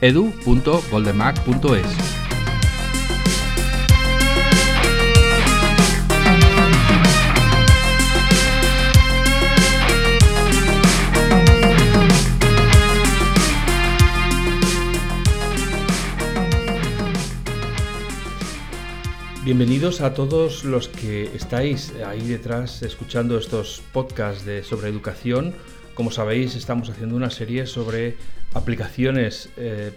edu.goldenmac.es. Bienvenidos a todos los que estáis ahí detrás escuchando estos podcasts de, sobre educación. Como sabéis, estamos haciendo una serie sobre aplicaciones eh,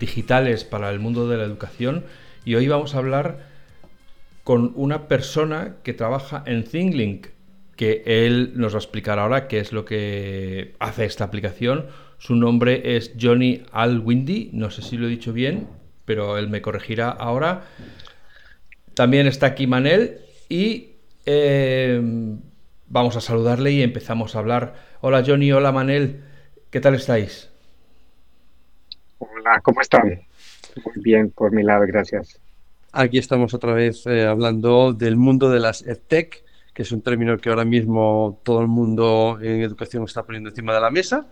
digitales para el mundo de la educación y hoy vamos a hablar con una persona que trabaja en ThinkLink, que él nos va a explicar ahora qué es lo que hace esta aplicación. Su nombre es Johnny Alwindy, no sé si lo he dicho bien, pero él me corregirá ahora. También está aquí Manel y eh, vamos a saludarle y empezamos a hablar. Hola Johnny, hola Manel, ¿qué tal estáis? Hola, ¿cómo están? Muy bien, por mi lado, gracias. Aquí estamos otra vez eh, hablando del mundo de las EdTech, que es un término que ahora mismo todo el mundo en educación está poniendo encima de la mesa.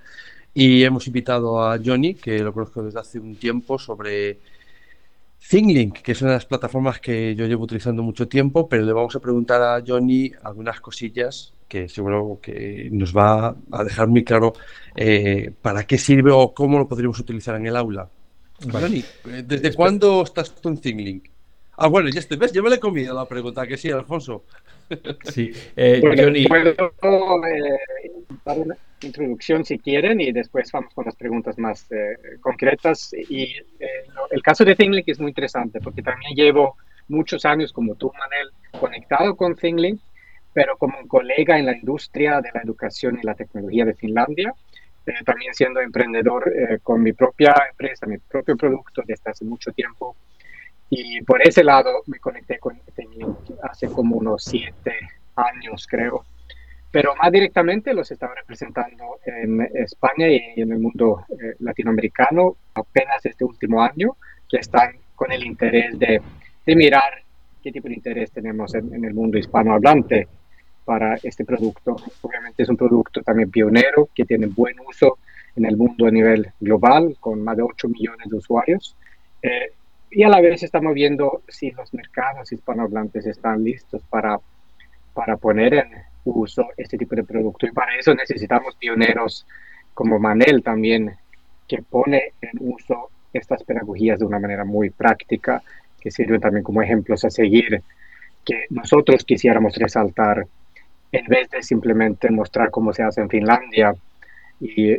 Y hemos invitado a Johnny, que lo conozco desde hace un tiempo, sobre ThinkLink, que es una de las plataformas que yo llevo utilizando mucho tiempo, pero le vamos a preguntar a Johnny algunas cosillas que seguro que nos va a dejar muy claro eh, para qué sirve o cómo lo podríamos utilizar en el aula. Johnny, ¿desde cuándo estás tú en ThinkLink? Ah, bueno, ya estoy, ¿ves? Yo me le he comido la pregunta, que sí, Alfonso. Sí, eh, Johnny. Puedo eh, introducción si quieren y después vamos con las preguntas más eh, concretas. Y el caso de ThinkLink es muy interesante porque también llevo muchos años, como tú, Manel, conectado con ThinkLink, pero como un colega en la industria de la educación y la tecnología de Finlandia. también siendo emprendedor con mi propia empresa, mi propio producto desde hace mucho tiempo y por ese lado me conecté con ThinkLink hace como unos siete años, creo. Pero más directamente los estaba representando en España y en el mundo eh, latinoamericano apenas este último año, que están con el interés de, de mirar qué tipo de interés tenemos en, en el mundo hispanohablante para este producto. Obviamente es un producto también pionero que tiene buen uso en el mundo a nivel global, con más de 8 millones de usuarios. Eh, y a la vez estamos viendo si los mercados hispanohablantes están listos para, para poner en uso este tipo de producto. Y para eso necesitamos pioneros como Manel también, que pone en uso estas pedagogías de una manera muy práctica, que sirven también como ejemplos a seguir, que nosotros quisiéramos resaltar en vez de simplemente mostrar cómo se hace en Finlandia y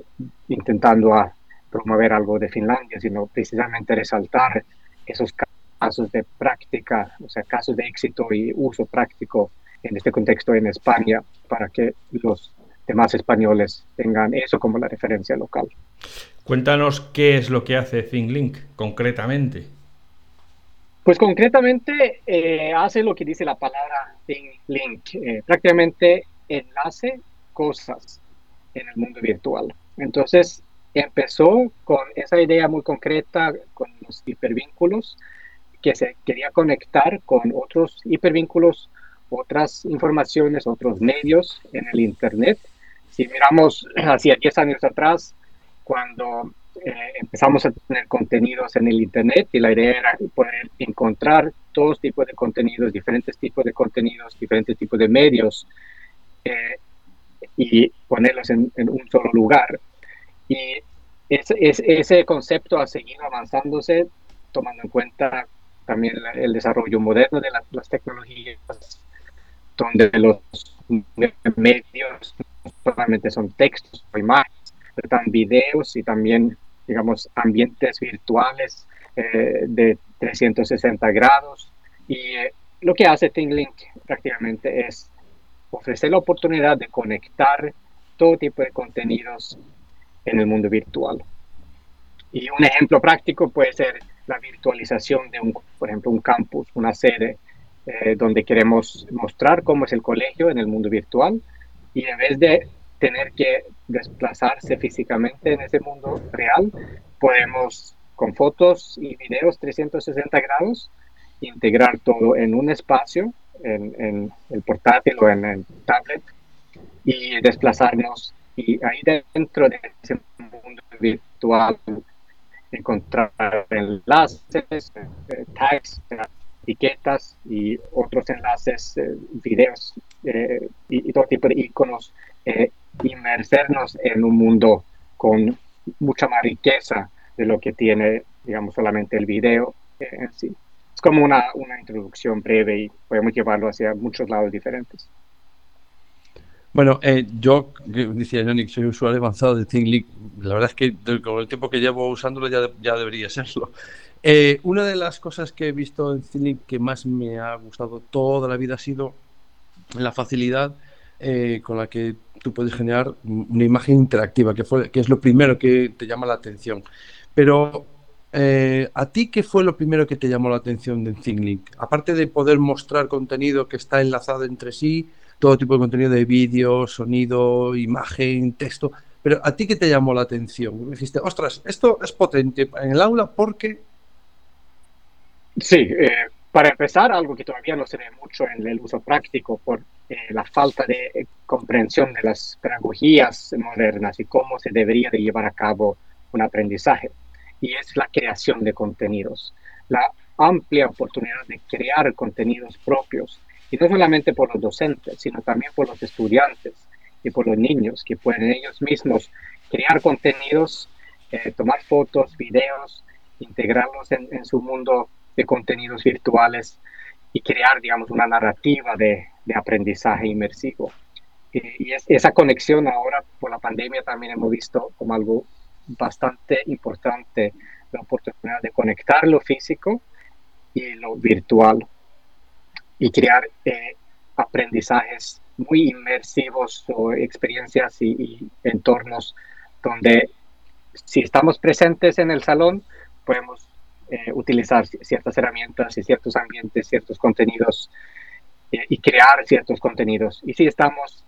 intentando a promover algo de Finlandia, sino precisamente resaltar esos casos de práctica, o sea, casos de éxito y uso práctico en este contexto en España para que los demás españoles tengan eso como la referencia local. Cuéntanos qué es lo que hace ThinkLink concretamente. Pues concretamente eh, hace lo que dice la palabra ThinkLink, eh, prácticamente enlace cosas en el mundo virtual. Entonces, empezó con esa idea muy concreta con los hipervínculos, que se quería conectar con otros hipervínculos, otras informaciones, otros medios en el Internet. Si miramos hacia 10 años atrás, cuando eh, empezamos a tener contenidos en el Internet y la idea era poder encontrar todos tipos de contenidos, diferentes tipos de contenidos, diferentes tipos de medios eh, y ponerlos en, en un solo lugar. Y ese concepto ha seguido avanzándose, tomando en cuenta también el desarrollo moderno de las tecnologías, donde los medios no solamente son textos o imágenes, pero también videos y también, digamos, ambientes virtuales eh, de 360 grados. Y eh, lo que hace ThinkLink prácticamente es ofrecer la oportunidad de conectar todo tipo de contenidos en el mundo virtual. Y un ejemplo práctico puede ser la virtualización de, un, por ejemplo, un campus, una sede, eh, donde queremos mostrar cómo es el colegio en el mundo virtual. Y en vez de tener que desplazarse físicamente en ese mundo real, podemos con fotos y videos 360 grados integrar todo en un espacio, en, el portátil o en el tablet y desplazarnos. Y ahí dentro de ese mundo virtual encontrar enlaces, eh, tags, etiquetas y otros enlaces, eh, videos eh, y, todo tipo de iconos, inmersernos en un mundo con mucha más riqueza de lo que tiene, digamos, solamente el video en sí. Es como una, una introducción breve y podemos llevarlo hacia muchos lados diferentes. Bueno, eh, yo decía Johnny soy usuario avanzado de ThinkLink. La verdad es que con el tiempo que llevo usándolo ya, ya debería serlo. Eh, una de las cosas que he visto en ThinkLink que más me ha gustado toda la vida ha sido la facilidad eh, con la que tú puedes generar una imagen interactiva, que, fue, es lo primero que te llama la atención. Pero, ¿a ti qué fue lo primero que te llamó la atención de ThinkLink? Aparte de poder mostrar contenido que está enlazado entre sí, todo tipo de contenido de vídeo, sonido, imagen, texto. Pero a ti qué te llamó la atención? dijiste, ostras, esto es potente en el aula porque... Sí, eh, para empezar, algo que todavía no se ve mucho en el uso práctico por eh, la falta de eh, comprensión de las pedagogías modernas y cómo se debería de llevar a cabo un aprendizaje. Y es la creación de contenidos, la amplia oportunidad de crear contenidos propios y no solamente por los docentes, sino también por los estudiantes y por los niños que pueden ellos mismos crear contenidos, eh, tomar fotos, videos, integrarlos en, su mundo de contenidos virtuales y crear, digamos, una narrativa de, aprendizaje inmersivo. Y, esa conexión ahora por la pandemia también hemos visto como algo bastante importante, la oportunidad de conectar lo físico y lo virtual y crear eh, aprendizajes muy inmersivos o experiencias y, entornos donde si estamos presentes en el salón podemos eh, utilizar ciertas herramientas y ciertos ambientes, ciertos contenidos eh, y crear ciertos contenidos. Y si estamos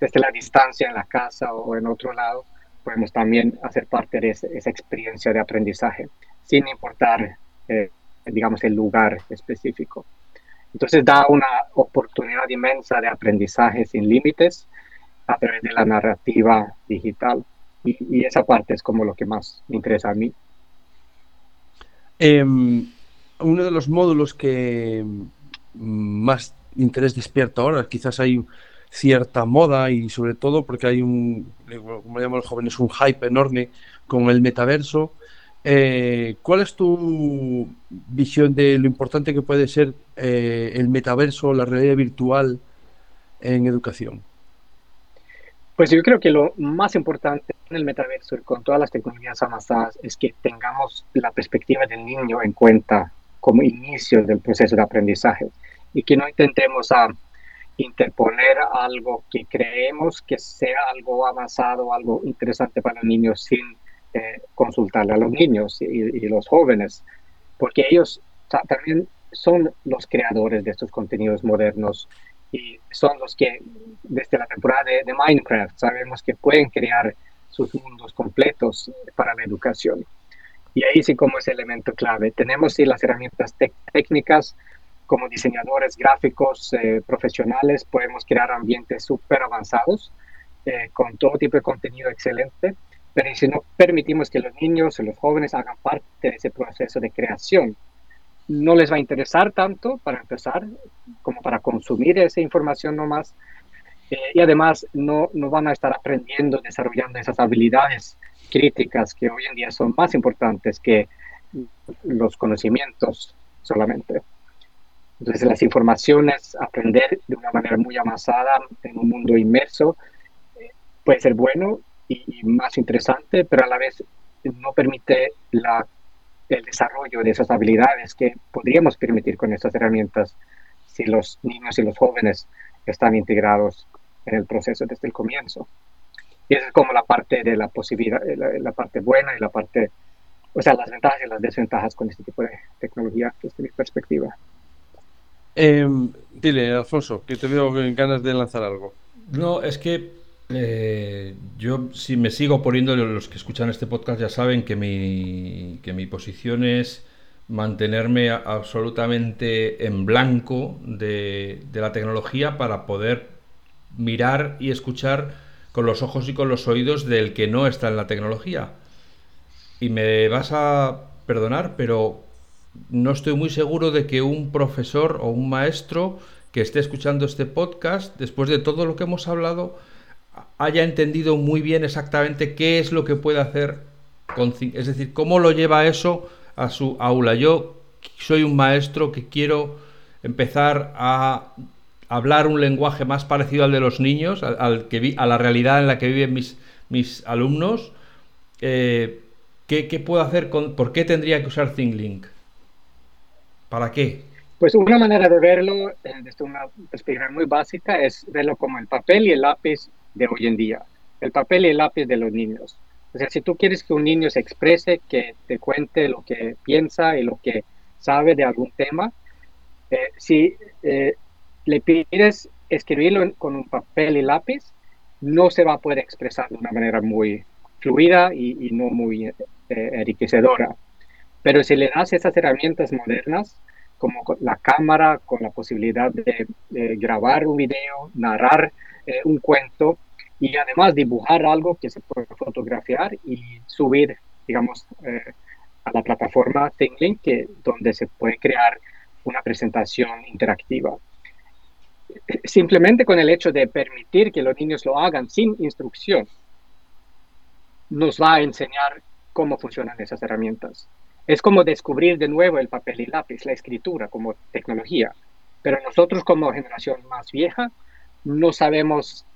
desde la distancia en la casa o en otro lado, podemos también hacer parte de esa, esa experiencia de aprendizaje, sin importar, digamos, el lugar específico. Entonces da una oportunidad inmensa de aprendizaje sin límites a través de la narrativa digital. Y, esa parte es como lo que más me interesa a mí. Em, uno de los módulos que más interés despierta ahora, quizás hay cierta moda y sobre todo porque hay un, como llaman los jóvenes, un hype enorme con el metaverso eh, ¿Cuál es tu visión de lo importante que puede ser eh, el metaverso, la realidad virtual en educación? Pues yo creo que lo más importante en el metaverso y con todas las tecnologías avanzadas es que tengamos la perspectiva del niño en cuenta como inicio del proceso de aprendizaje y que no intentemos a interponer algo que creemos que sea algo avanzado, algo interesante para los niños sin eh, consultarle a los niños y, los jóvenes, porque ellos también son los creadores de estos contenidos modernos y son los que desde la temporada de, Minecraft sabemos que pueden crear sus mundos completos para la educación. Y ahí sí como es elemento clave. Tenemos sí las herramientas técnicas como diseñadores gráficos eh, profesionales, podemos crear ambientes súper avanzados eh, con todo tipo de contenido excelente pero si no permitimos que los niños o los jóvenes hagan parte de ese proceso de creación, no les va a interesar tanto para empezar como para consumir esa información nomás. Eh, y además no, no van a estar aprendiendo, desarrollando esas habilidades críticas que hoy en día son más importantes que los conocimientos solamente. Entonces las informaciones, aprender de una manera muy avanzada en un mundo inmerso, eh, puede ser bueno y, más interesante, pero a la vez no permite la, el desarrollo de esas habilidades que podríamos permitir con estas herramientas si los niños y los jóvenes están integrados en el proceso desde el comienzo. Y esa es como la parte de la posibilidad, la, parte buena y la parte o sea, las ventajas y las desventajas con este tipo de tecnología desde mi perspectiva. Em, dile, Alfonso, que te veo en ganas de lanzar algo. No, es que eh, yo si me sigo poniendo, los que escuchan este podcast ya saben que mi, que mi posición es mantenerme absolutamente en blanco de, de la tecnología para poder mirar y escuchar con los ojos y con los oídos del que no está en la tecnología. Y me vas a perdonar, pero no estoy muy seguro de que un profesor o un maestro que esté escuchando este podcast, después de todo lo que hemos hablado, haya entendido muy bien exactamente qué es lo que puede hacer, con, es decir, cómo lo lleva eso a su aula. Yo soy un maestro que quiero empezar a hablar un lenguaje más parecido al de los niños, al, que a la realidad en la que viven mis, mis alumnos. Eh, ¿qué, puedo hacer? Con, ¿Por qué tendría que usar ThinkLink? ¿Para qué? Pues una manera de verlo eh, desde una perspectiva muy básica es verlo como el papel y el lápiz de hoy en día. El papel y el lápiz de los niños. O sea, si tú quieres que un niño se exprese, que te cuente lo que piensa y lo que sabe de algún tema, eh, si eh, le pides escribirlo con un papel y lápiz, no se va a poder expresar de una manera muy fluida y, no muy enriquecedora. Pero si le das esas herramientas modernas, como la cámara, con la posibilidad de, grabar un video, narrar eh, un cuento y además dibujar algo que se puede fotografiar y subir, digamos, eh, a la plataforma ThinkLink, que, donde se puede crear una presentación interactiva. Simplemente con el hecho de permitir que los niños lo hagan sin instrucción, nos va a enseñar cómo funcionan esas herramientas. Es como descubrir de nuevo el papel y lápiz, la escritura como tecnología. Pero nosotros como generación más vieja no sabemos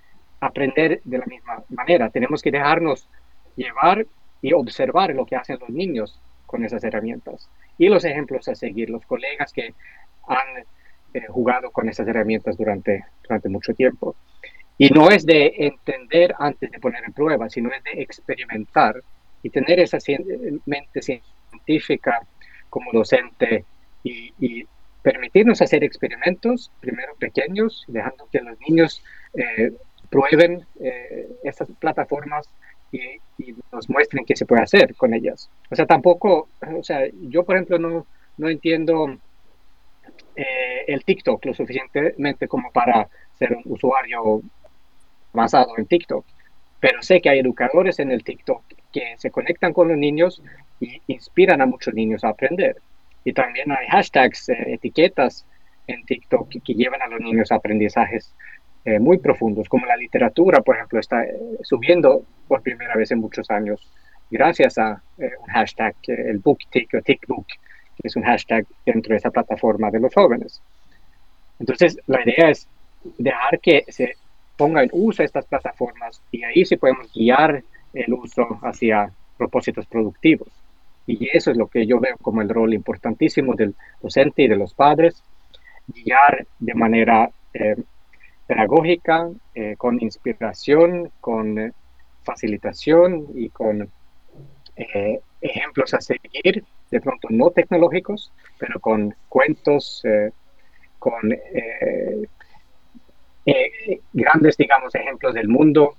aprender de la misma manera. Tenemos que dejarnos llevar y observar lo que hacen los niños con esas herramientas. Y los ejemplos a seguir, los colegas que han eh, jugado con esas herramientas durante, durante mucho tiempo. Y no es de entender antes de poner en prueba, sino es de experimentar y tener esa mente científica científica, como docente y, permitirnos hacer experimentos, primero pequeños, dejando que los niños eh, prueben eh, estas plataformas y, nos muestren qué se puede hacer con ellas. O sea, tampoco, o sea, yo por ejemplo no, no entiendo eh, el TikTok lo suficientemente como para ser un usuario basado en TikTok, pero sé que hay educadores en el TikTok que se conectan con los niños y inspiran a muchos niños a aprender. Y también hay hashtags, eh, etiquetas en TikTok que, llevan a los niños a aprendizajes eh, muy profundos, como la literatura, por ejemplo, está eh, subiendo por primera vez en muchos años gracias a un hashtag, el BookTik o TikBook, que es un hashtag dentro de esa plataforma de los jóvenes. Entonces, la idea es dejar que se ponga en uso estas plataformas y ahí sí podemos guiar el uso hacia propósitos productivos. Y eso es lo que yo veo como el rol importantísimo del docente y de los padres, guiar de manera eh, pedagógica, eh, con inspiración, con eh, facilitación y con ejemplos a seguir, de pronto no tecnológicos, pero con cuentos, con grandes, digamos, ejemplos del mundo,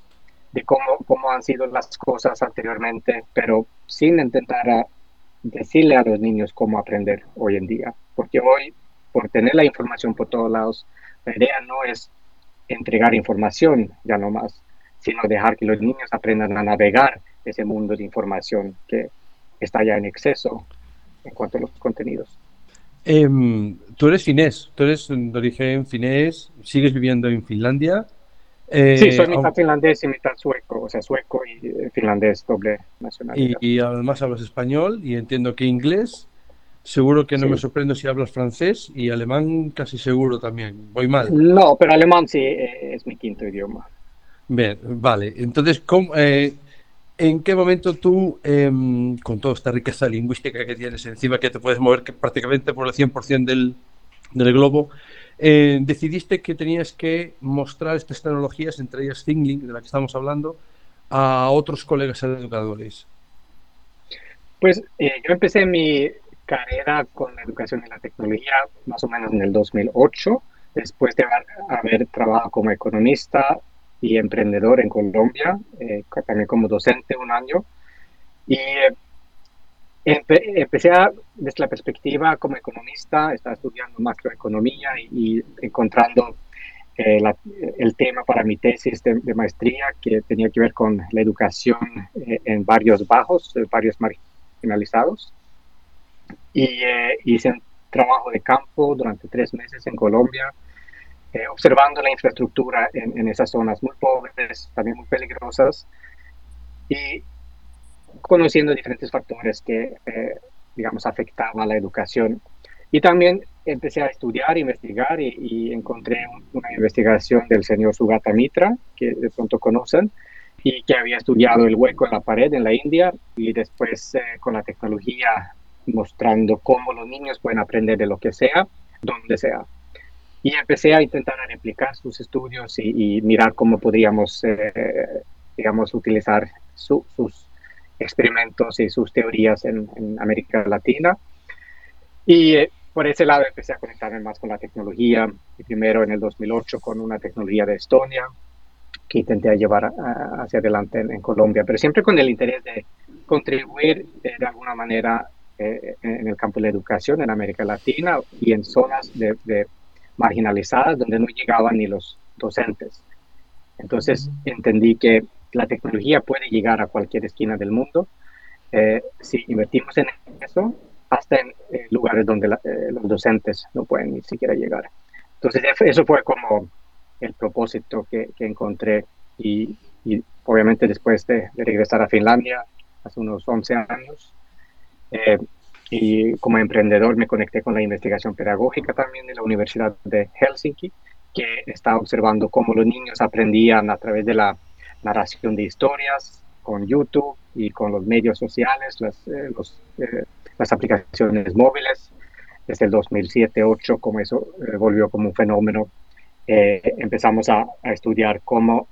de cómo, cómo han sido las cosas anteriormente, pero sin intentar decirle a los niños cómo aprender hoy en día, porque hoy, por tener la información por todos lados, la idea no es entregar información ya no más, sino dejar que los niños aprendan a navegar ese mundo de información que está ya en exceso en cuanto a los contenidos. Em, tú eres finés, tú eres de origen finés, sigues viviendo en Finlandia sí, soy eh, mitad finlandés y mitad sueco, o sea, sueco y eh, finlandés doble nacionalidad. Y, además hablas español y entiendo que inglés. Seguro que no me sorprendo si hablas francés y alemán casi seguro también. Voy mal. No, pero alemán sí eh, es mi quinto idioma. Bien, vale. Entonces, ¿en qué momento tú, em, con toda esta riqueza lingüística que tienes encima, que te puedes mover prácticamente por el 100% del, del globo, eh, decidiste que tenías que mostrar estas tecnologías, entre ellas ThinkLink, de la que estamos hablando, a otros colegas educadores. Pues eh, yo empecé mi carrera con la educación y la tecnología más o menos en el 2008, después de haber, trabajado como economista y emprendedor en Colombia, eh, también como docente un año. Y eh, empecé a, desde la perspectiva como economista, estaba estudiando macroeconomía y, encontrando eh, el tema para mi tesis de, maestría que tenía que ver con la educación en barrios bajos, barrios marginalizados. Y hice un trabajo de campo durante tres meses en Colombia, eh, observando la infraestructura en, esas zonas muy pobres, también muy peligrosas, y conociendo diferentes factores que, eh, digamos, afectaban la educación. Y también empecé a estudiar, investigar y, encontré una investigación del señor Sugata Mitra, que de pronto conocen, y que había estudiado el hueco en la pared en la India y después eh, con la tecnología mostrando cómo los niños pueden aprender de lo que sea, donde sea. Y empecé a intentar replicar sus estudios y, mirar cómo podríamos, eh, digamos, utilizar sus experimentos y sus teorías en, América Latina. Y eh, por ese lado empecé a conectarme más con la tecnología, y primero en el 2008 con una tecnología de Estonia, que intenté llevar hacia adelante en, Colombia, pero siempre con el interés de contribuir eh, de alguna manera en el campo de la educación en América Latina y en zonas de marginalizadas donde no llegaban ni los docentes. Entonces entendí que la tecnología puede llegar a cualquier esquina del mundo eh, si invertimos en eso, hasta en lugares donde eh, los docentes no pueden ni siquiera llegar. Entonces eso fue como el propósito que, encontré y, obviamente después de, regresar a Finlandia hace unos 11 años, eh, y como emprendedor me conecté con la investigación pedagógica también de la Universidad de Helsinki, que está observando cómo los niños aprendían a través de la narración de historias con YouTube y con los medios sociales, las, eh, eh, las aplicaciones móviles. Desde el 2007-2008, como eso eh, volvió como un fenómeno, empezamos a, a, estudiar cómo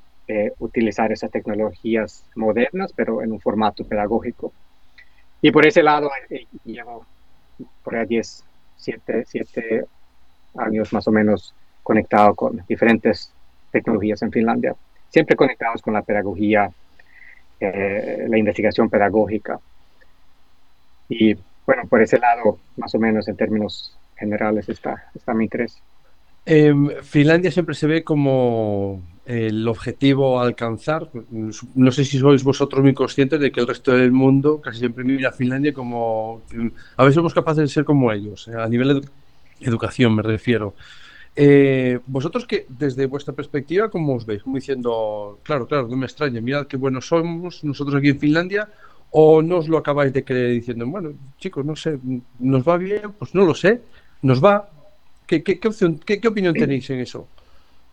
utilizar esas tecnologías modernas, pero en un formato pedagógico. Y por ese lado, eh, llevo por ahí 10, 7, 7 años más o menos conectado con diferentes tecnologías en Finlandia, siempre conectados con la pedagogía, eh, la investigación pedagógica. Y bueno, por ese lado, más o menos en términos generales, está, está mi interés. Em, Finlandia siempre se ve como el objetivo a alcanzar. No sé si sois vosotros muy conscientes de que el resto del mundo casi siempre mira a Finlandia como... A veces somos capaces de ser como ellos, eh, a nivel de educación me refiero. Eh, vosotros que desde vuestra perspectiva, ¿cómo os veis? Como diciendo, claro, claro, no me extraña, mirad qué buenos somos nosotros aquí en Finlandia, o no os lo acabáis de creer diciendo, bueno, chicos, no sé, ¿nos va bien? Pues no lo sé, nos va. ¿Qué, qué, qué, qué opinión tenéis en eso?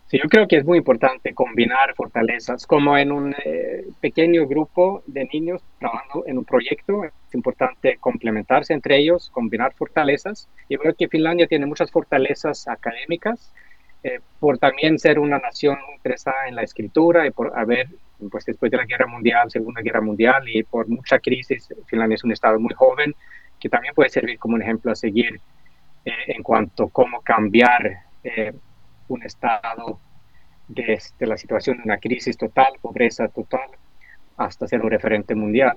Sí, yo creo que es muy importante combinar fortalezas, como en un eh, pequeño grupo de niños trabajando en un proyecto, importante complementarse entre ellos, combinar fortalezas. Y creo que Finlandia tiene muchas fortalezas académicas, eh, por también ser una nación interesada en la escritura y por haber, pues después de la Guerra Mundial, Segunda Guerra Mundial y por mucha crisis, Finlandia es un estado muy joven que también puede servir como un ejemplo a seguir eh, en cuanto a cómo cambiar un estado desde la situación de una crisis total, pobreza total, hasta ser un referente mundial.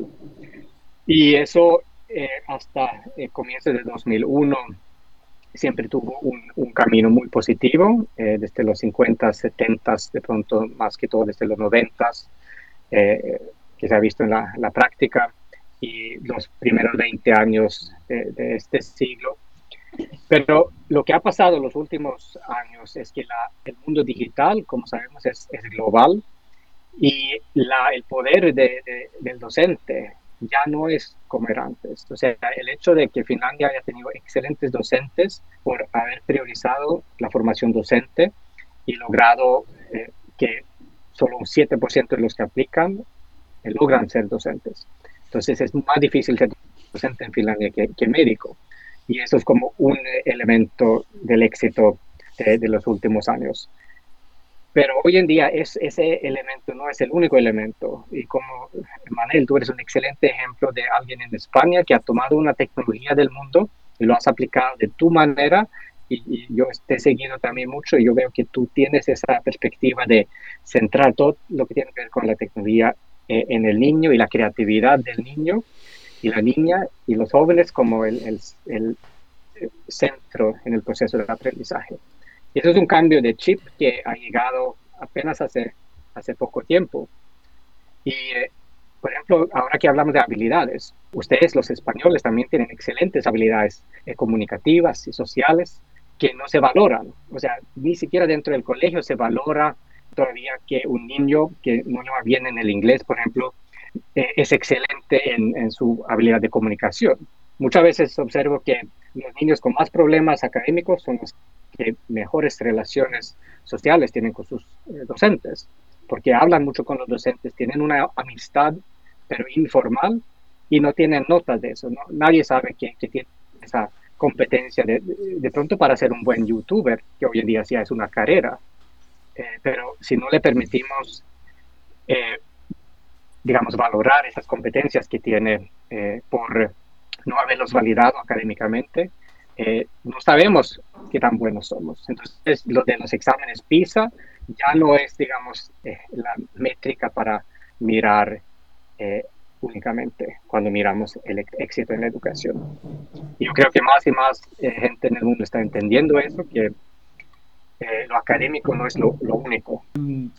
Y eso eh, hasta el comienzo de 2001 siempre tuvo un, camino muy positivo, eh, desde los 50, 70, de pronto más que todo desde los 90, eh, que se ha visto en la, práctica, y los primeros 20 años de este siglo. Pero lo que ha pasado en los últimos años es que el mundo digital, como sabemos, es, global. Y el poder del docente ya no es como era antes. O sea, el hecho de que Finlandia haya tenido excelentes docentes por haber priorizado la formación docente y logrado eh, que solo un 7% de los que aplican eh, logran ser docentes. Entonces es más difícil ser docente en Finlandia que médico. Y eso es como un elemento del éxito de, los últimos años. Pero hoy en día es, ese elemento no es el único elemento. Y como Manel, tú eres un excelente ejemplo de alguien en España que ha tomado una tecnología del mundo y lo has aplicado de tu manera. Y, yo te he seguido también mucho y yo veo que tú tienes esa perspectiva de centrar todo lo que tiene que ver con la tecnología eh, en el niño y la creatividad del niño y la niña y los jóvenes como el, el, el centro en el proceso de aprendizaje. Y eso es un cambio de chip que ha llegado apenas hace, hace poco tiempo. Y, eh, por ejemplo, ahora que hablamos de habilidades, ustedes los españoles también tienen excelentes habilidades eh, comunicativas y sociales que no se valoran. O sea, ni siquiera dentro del colegio se valora todavía que un niño que no le va bien en el inglés, por ejemplo, eh, es excelente en, en, su habilidad de comunicación. Muchas veces observo que los niños con más problemas académicos son los que mejores relaciones sociales tienen con sus eh, docentes, porque hablan mucho con los docentes, tienen una amistad, pero informal, y no tienen notas de eso. ¿no? Nadie sabe que, que tiene esa competencia de, de, pronto para ser un buen youtuber, que hoy en día ya es una carrera. Eh, pero si no le permitimos, eh, digamos, valorar esas competencias que tiene eh, por no haberlos validado académicamente, eh, no sabemos qué tan buenos somos. Entonces, lo de los exámenes PISA ya no es, digamos, eh, la métrica para mirar eh, únicamente cuando miramos el éxito en la educación. Yo creo que más y más gente en el mundo está entendiendo eso, que lo académico no es lo, lo, único.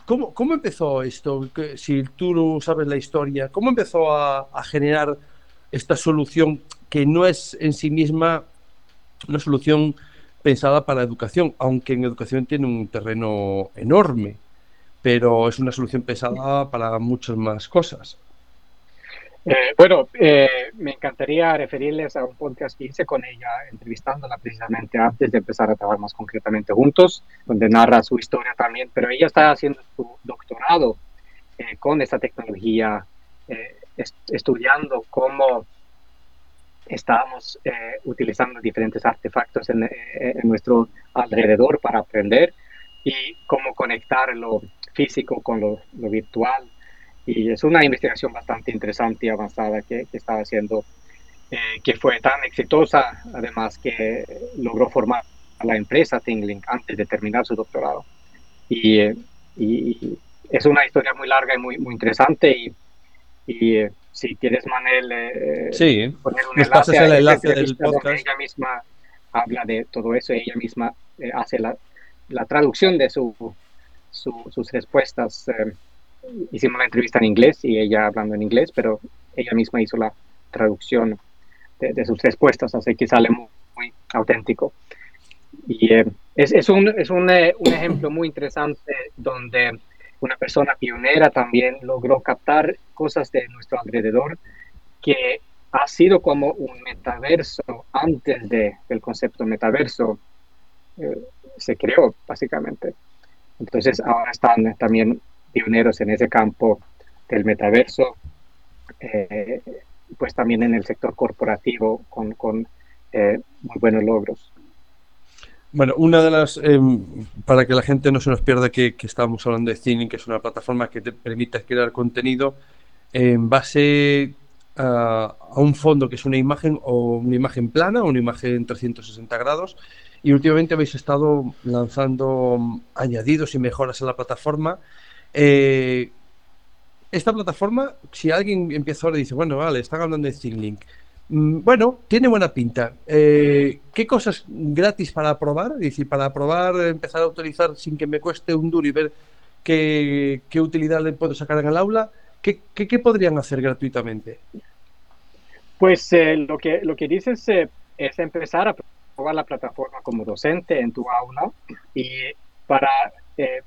¿Cómo, ¿Cómo empezó esto? Si tú sabes la historia, ¿cómo empezó a, a generar esta solución que no es en sí misma una solución pensada para educación, aunque en educación tiene un terreno enorme, pero es una solución pensada para muchas más cosas. Eh, bueno, eh, me encantaría referirles a un podcast que hice con ella, entrevistándola precisamente antes de empezar a trabajar más concretamente juntos, donde narra su historia también, pero ella está haciendo su doctorado eh, con esta tecnología, est estudiando cómo estábamos eh, utilizando diferentes artefactos en, eh, en, nuestro alrededor para aprender y cómo conectar lo físico con lo, lo virtual. Y es una investigación bastante interesante y avanzada que, que estaba haciendo, eh, que fue tan exitosa, además que logró formar a la empresa Tingling antes de terminar su doctorado. Y, y es una historia muy larga y muy, muy interesante y, y si quieres, Manel, eh, sí, poner un enlace, el enlace del podcast. Ella misma habla de todo eso, ella misma eh, hace la, la, traducción de su, sus respuestas. Eh, hicimos la entrevista en inglés y ella hablando en inglés, pero ella misma hizo la traducción de, de sus respuestas, así que sale muy, muy auténtico. Y es, es, un, es un, un ejemplo muy interesante donde una persona pionera también logró captar cosas de nuestro alrededor que ha sido como un metaverso antes de el concepto metaverso eh, se creó básicamente. Entonces ahora están también pioneros en ese campo del metaverso, eh, pues también en el sector corporativo con, con eh, muy buenos logros. Bueno, una de las, eh, para que la gente no se nos pierda que, que estamos hablando de Cine, que es una plataforma que te permite crear contenido en base a, un fondo que es una imagen o una imagen plana una imagen 360 grados. Y últimamente habéis estado lanzando añadidos y mejoras a la plataforma. Eh, esta plataforma, si alguien empieza ahora y dice, bueno, vale, están hablando de ThinkLink, bueno, tiene buena pinta. Eh, ¿Qué cosas gratis para probar? Es decir, para probar, empezar a utilizar sin que me cueste un duro y ver qué, utilidad le puedo sacar en el aula. ¿Qué, podrían hacer gratuitamente? Pues eh, lo, que, lo que dices eh, es empezar a probar la plataforma como docente en tu aula y para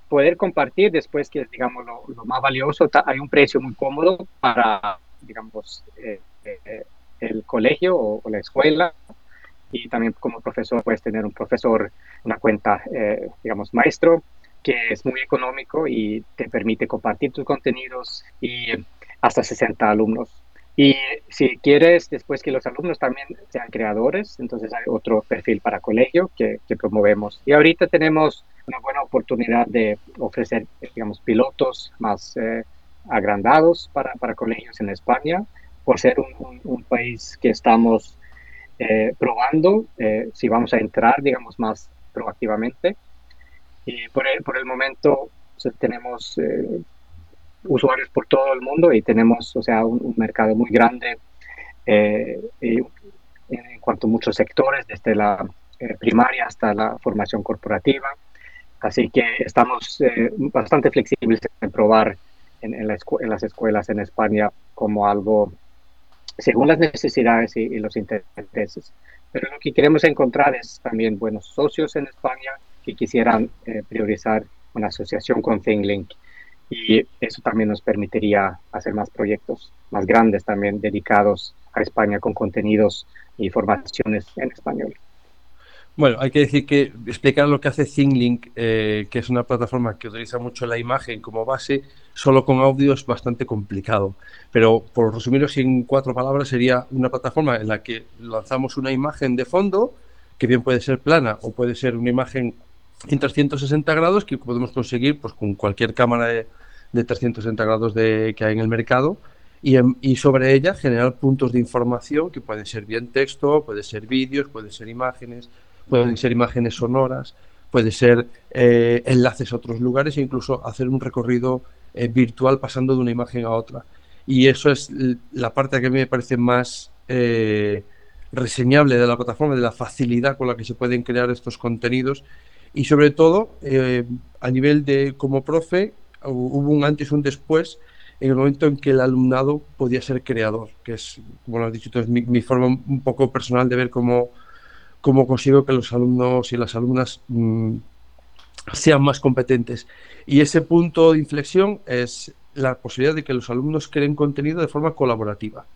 poder compartir después que es, digamos, lo, lo, más valioso, hay un precio muy cómodo para, digamos, el colegio o, o, la escuela y también como profesor puedes tener un profesor, una cuenta, eh, digamos, maestro, que es muy económico y te permite compartir tus contenidos y hasta 60 alumnos. Y si quieres, después que los alumnos también sean creadores, entonces hay otro perfil para colegio que, que promovemos. Y ahorita tenemos una buena oportunidad de ofrecer, digamos, pilotos más eh, agrandados para, para, colegios en España, por ser un, país que estamos eh, probando eh, si vamos a entrar, digamos, más proactivamente. Y por el, por el momento tenemos usuarios por todo el mundo y tenemos, o sea, un, mercado muy grande en, cuanto a muchos sectores, desde la primaria hasta la formación corporativa. Así que estamos eh, bastante flexibles en probar en, las escuelas en España como algo según las necesidades y, los intereses. Pero lo que queremos encontrar es también buenos socios en España que quisieran eh, priorizar una asociación con ThingLink y eso también nos permitiría hacer más proyectos más grandes también dedicados a España con contenidos y formaciones en español. Bueno, hay que decir que explicar lo que hace ThingLink, eh, que es una plataforma que utiliza mucho la imagen como base, solo con audio es bastante complicado. Pero por resumirlo en cuatro palabras, sería una plataforma en la que lanzamos una imagen de fondo, que bien puede ser plana o puede ser una imagen en 360 grados que podemos conseguir pues, con cualquier cámara de, 360 grados de, que hay en el mercado. Y, y, sobre ella generar puntos de información que pueden ser bien texto, puede ser vídeos, pueden ser imágenes, pueden ser imágenes sonoras, puede ser eh, enlaces a otros lugares e incluso hacer un recorrido eh, virtual pasando de una imagen a otra. Y eso es la parte que a mí me parece más eh, reseñable de la plataforma, de la facilidad con la que se pueden crear estos contenidos y sobre todo a nivel de como profe hubo un antes y un después en el momento en que el alumnado podía ser creador, que es, como lo has dicho, es mi, mi forma un poco personal de ver cómo cómo consigo que los alumnos y las alumnas mm, sean más competentes. Y ese punto de inflexión es la posibilidad de que los alumnos creen contenido de forma colaborativa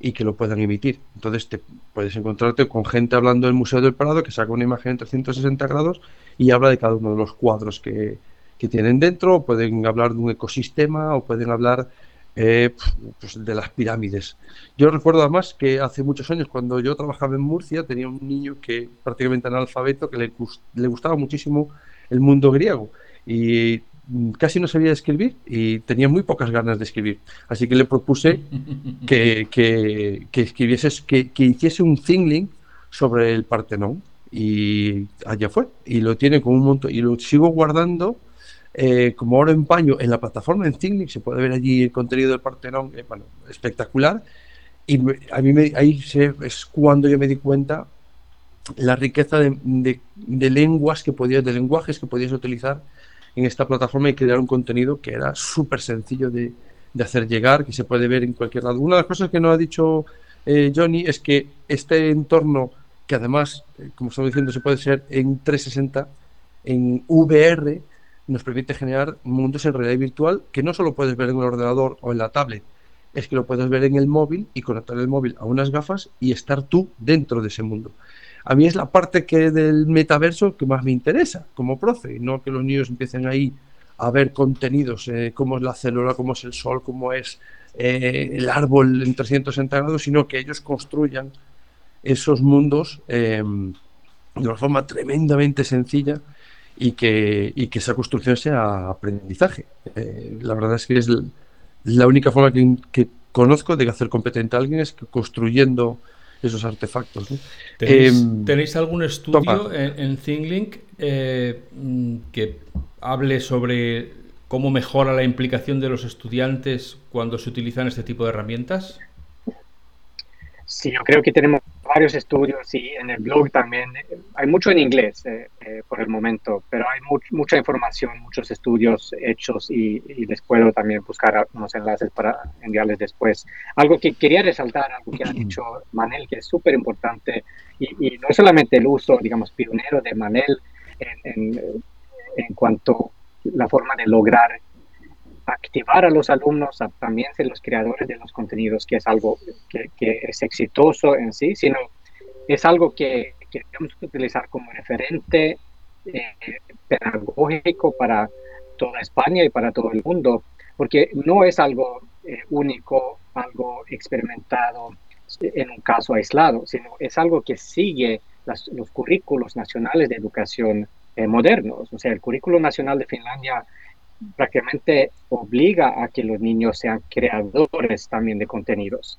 y que lo puedan emitir. Entonces te puedes encontrarte con gente hablando del Museo del Prado que saca una imagen en 360 grados y habla de cada uno de los cuadros que, que tienen dentro, pueden hablar de un ecosistema o pueden hablar eh, pues de las pirámides. Yo recuerdo además que hace muchos años, cuando yo trabajaba en Murcia, tenía un niño que prácticamente analfabeto, que le, le gustaba muchísimo el mundo griego y mm, casi no sabía escribir y tenía muy pocas ganas de escribir. Así que le propuse que, que, que escribiese, que, que, hiciese un thingling sobre el Partenón y allá fue. Y lo tiene con un montón y lo sigo guardando eh, como oro en paño en la plataforma en Cynic, se puede ver allí el contenido del Partenón, eh, bueno, espectacular. Y a mí me, ahí es cuando yo me di cuenta la riqueza de, lenguas que podías, de lenguajes que podías utilizar en esta plataforma y crear un contenido que era súper sencillo de, hacer llegar, que se puede ver en cualquier lado. Una de las cosas que no ha dicho eh, Johnny es que este entorno, que además, como estamos diciendo, se puede ser en 360, en VR, nos permite generar mundos en realidad virtual que no solo puedes ver en un ordenador o en la tablet, es que lo puedes ver en el móvil y conectar el móvil a unas gafas y estar tú dentro de ese mundo. A mí es la parte que del metaverso que más me interesa como profe, no que los niños empiecen ahí a ver contenidos, eh, cómo es la célula, cómo es el sol, cómo es eh, el árbol en 360 grados, sino que ellos construyan esos mundos eh, de una forma tremendamente sencilla y que, y que esa construcción sea aprendizaje. Eh, la verdad es que es la única forma que, que, conozco de hacer competente a alguien es construyendo esos artefactos. ¿Tenéis, em, algún estudio en, en, ThinkLink eh, que hable sobre cómo mejora la implicación de los estudiantes cuando se utilizan este tipo de herramientas? Sí, yo creo que tenemos varios estudios y en el blog también. Hay mucho en inglés eh, eh, por el momento, pero hay mucha información, muchos estudios hechos y, les puedo también buscar unos enlaces para enviarles después. Algo que quería resaltar, algo que ha dicho Manel, que es súper importante, y, no es solamente el uso, digamos, pionero de Manel en, en, en cuanto a la forma de lograr activar a los alumnos a también ser los creadores de los contenidos, que es algo que, es exitoso en sí, sino es algo que, que utilizar como referente eh, pedagógico para toda España y para todo el mundo, porque no es algo único, algo experimentado en un caso aislado, sino es algo que sigue los currículos nacionales de educación modernos. O sea, el currículo nacional de Finlandia prácticamente obliga a que los niños sean creadores también de contenidos.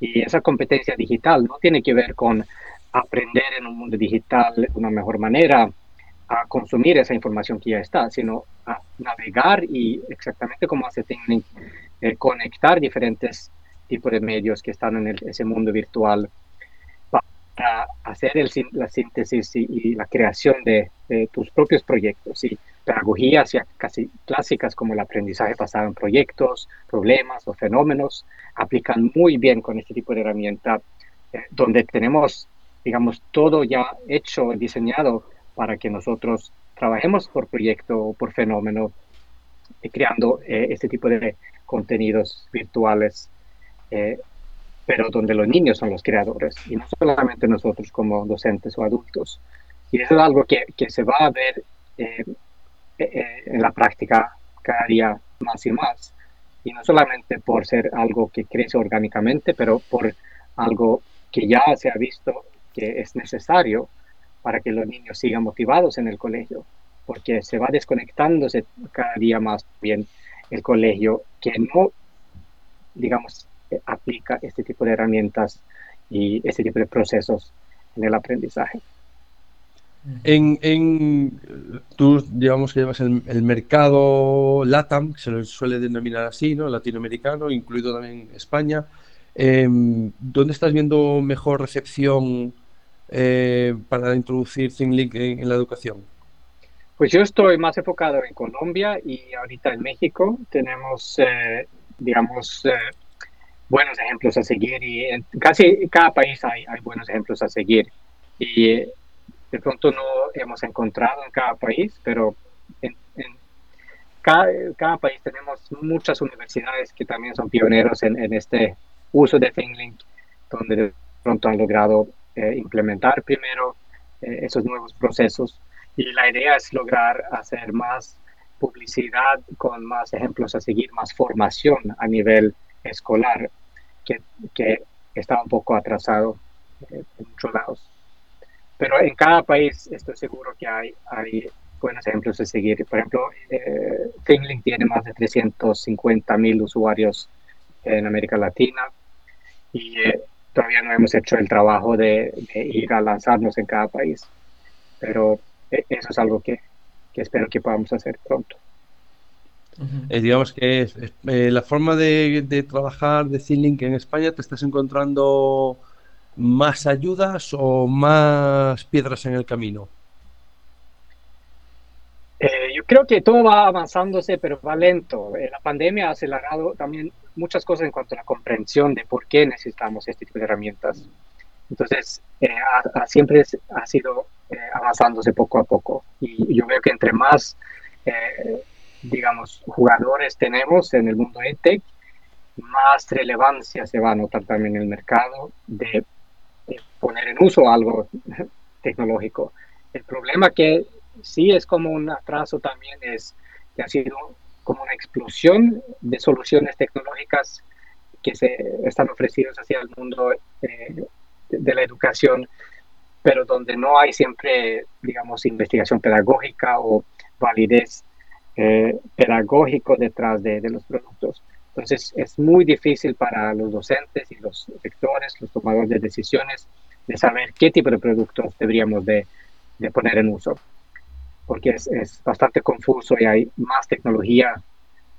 Y esa competencia digital no tiene que ver con aprender en un mundo digital de una mejor manera a consumir esa información que ya está, sino a navegar y exactamente como hace Thinklink, eh, conectar diferentes tipos de medios que están en ese mundo virtual para hacer la síntesis y, la creación de, de, tus propios proyectos. Y pedagogías ya casi clásicas como el aprendizaje basado en proyectos, problemas o fenómenos aplican muy bien con este tipo de herramienta eh, donde tenemos, digamos, todo ya hecho, diseñado para que nosotros trabajemos por proyecto o por fenómeno, eh, creando eh, este tipo de contenidos virtuales, pero donde los niños son los creadores y no solamente nosotros como docentes o adultos. Y eso es algo que, que se va a ver en la práctica cada día más y más y no solamente por ser algo que crece orgánicamente, pero por algo que ya se ha visto que es necesario para que los niños sigan motivados en el colegio, porque se va desconectándose cada día más bien el colegio que no, digamos, aplica este tipo de herramientas y este tipo de procesos en el aprendizaje. En, en, tú, digamos que llevas el, mercado LATAM, que se lo suele denominar así, ¿no? Latinoamericano, incluido también España. Em, ¿Dónde estás viendo mejor recepción eh, para introducir ThinkLink en, la educación? Pues yo estoy más enfocado en Colombia y ahorita en México tenemos, eh, digamos, eh, buenos ejemplos a seguir y en casi cada país hay, buenos ejemplos a seguir. Y de pronto no hemos encontrado en cada país, pero en, cada, país tenemos muchas universidades que también son pioneros en, este uso de ThinkLink, donde de pronto han logrado eh, implementar primero eh, esos nuevos procesos. Y la idea es lograr hacer más publicidad con más ejemplos a seguir, más formación a nivel escolar, que, que está un poco atrasado eh, en muchos lados. Pero en cada país estoy seguro que hay, hay buenos ejemplos de seguir. Por ejemplo, eh, ThinkLink tiene más de 350 mil usuarios en América Latina y eh, todavía no hemos hecho el trabajo de, ir a lanzarnos en cada país. Pero eh, eso es algo que, que, espero que podamos hacer pronto. Eh, digamos que la forma de, de trabajar de ThinkLink en España, ¿te estás encontrando más ayudas o más piedras en el camino? Eh, yo creo que todo va avanzándose, pero va lento. Eh, la pandemia ha acelerado también muchas cosas en cuanto a la comprensión de por qué necesitamos este tipo de herramientas. Entonces, eh, siempre ha sido avanzándose poco a poco. Y yo veo que entre más, digamos, jugadores tenemos en el mundo EdTech, más relevancia se va a notar también en el mercado de poner en uso algo tecnológico. El problema que sí es como un atraso también es que ha sido como una explosión de soluciones tecnológicas que se están ofrecidas hacia el mundo eh, de la educación, pero donde no hay siempre, digamos, investigación pedagógica o validez eh, pedagógico detrás de, de los productos. Entonces es muy difícil para los docentes y los sectores, los tomadores de decisiones, de saber qué tipo de productos deberíamos de, de poner en uso, porque es, es, bastante confuso y hay más tecnología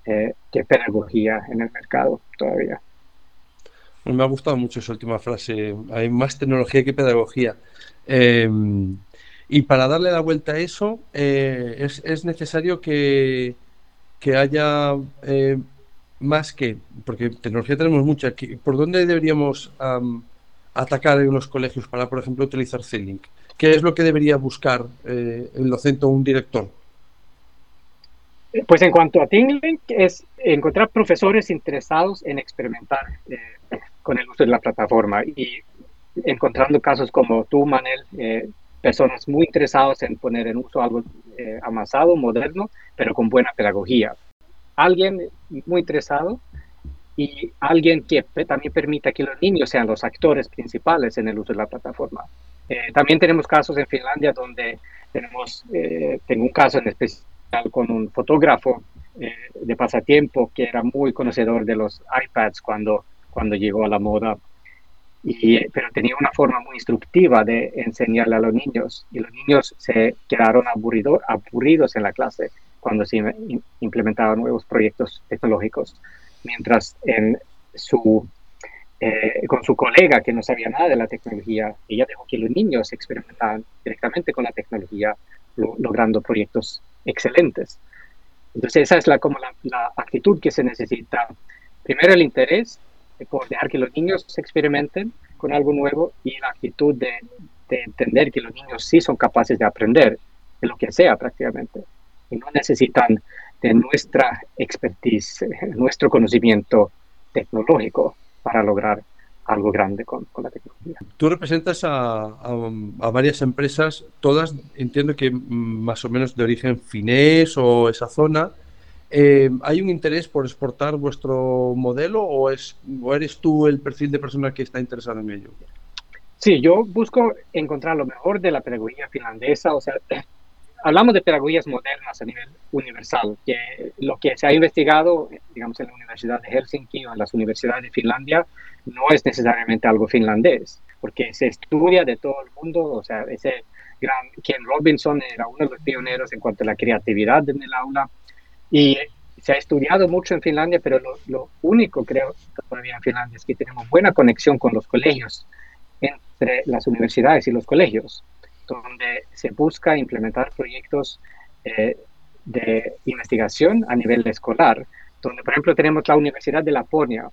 eh, que pedagogía en el mercado todavía. Me ha gustado mucho esa última frase, hay más tecnología que pedagogía. Eh, y para darle la vuelta a eso, eh, es, es, necesario que, que haya más que, porque tecnología tenemos mucha, ¿por dónde deberíamos atacar en los colegios para, por ejemplo, utilizar C-Link? ¿Qué es lo que debería buscar eh, el docente o un director? Pues en cuanto a ThinkLink, es encontrar profesores interesados en experimentar eh, con el uso de la plataforma y encontrando casos como tú, Manel, eh, personas muy interesadas en poner en uso algo avanzado, moderno, pero con buena pedagogía alguien muy interesado y alguien que también permita que los niños sean los actores principales en el uso de la plataforma. Eh, también tenemos casos en Finlandia donde tenemos, eh, tengo un caso en especial con un fotógrafo eh, de pasatiempo que era muy conocedor de los iPads cuando, cuando llegó a la moda, y, pero tenía una forma muy instructiva de enseñarle a los niños y los niños se quedaron aburrido, aburridos en la clase cuando se implementaban nuevos proyectos tecnológicos mientras en su, eh, con su colega que no sabía nada de la tecnología, ella dejó que los niños experimentaran directamente con la tecnología, logrando proyectos excelentes. Entonces esa es la, como la, actitud que se necesita. Primero el interés por dejar que los niños experimenten con algo nuevo y la actitud de, de entender que los niños sí son capaces de aprender de lo que sea prácticamente y no necesitan de nuestra expertise, nuestro conocimiento tecnológico para lograr algo grande con, la tecnología. Tú representas a, varias empresas, todas entiendo que más o menos de origen finés o esa zona. Eh, ¿Hay un interés por exportar vuestro modelo o, es, o eres tú el perfil de persona que está interesado en ello? Sí, yo busco encontrar lo mejor de la pedagogía finlandesa, o sea, hablamos de pedagogías modernas a nivel universal, que lo que se ha investigado, digamos, en la Universidad de Helsinki o en las universidades de Finlandia, no es necesariamente algo finlandés, porque se estudia de todo el mundo, o sea, ese gran Ken Robinson era uno de los pioneros en cuanto a la creatividad en el aula, y se ha estudiado mucho en Finlandia, pero lo, lo único, creo, todavía en Finlandia es que tenemos buena conexión con los colegios, entre las universidades y los colegios donde se busca implementar proyectos eh, de investigación a nivel escolar, donde por ejemplo tenemos la Universidad de Laponia,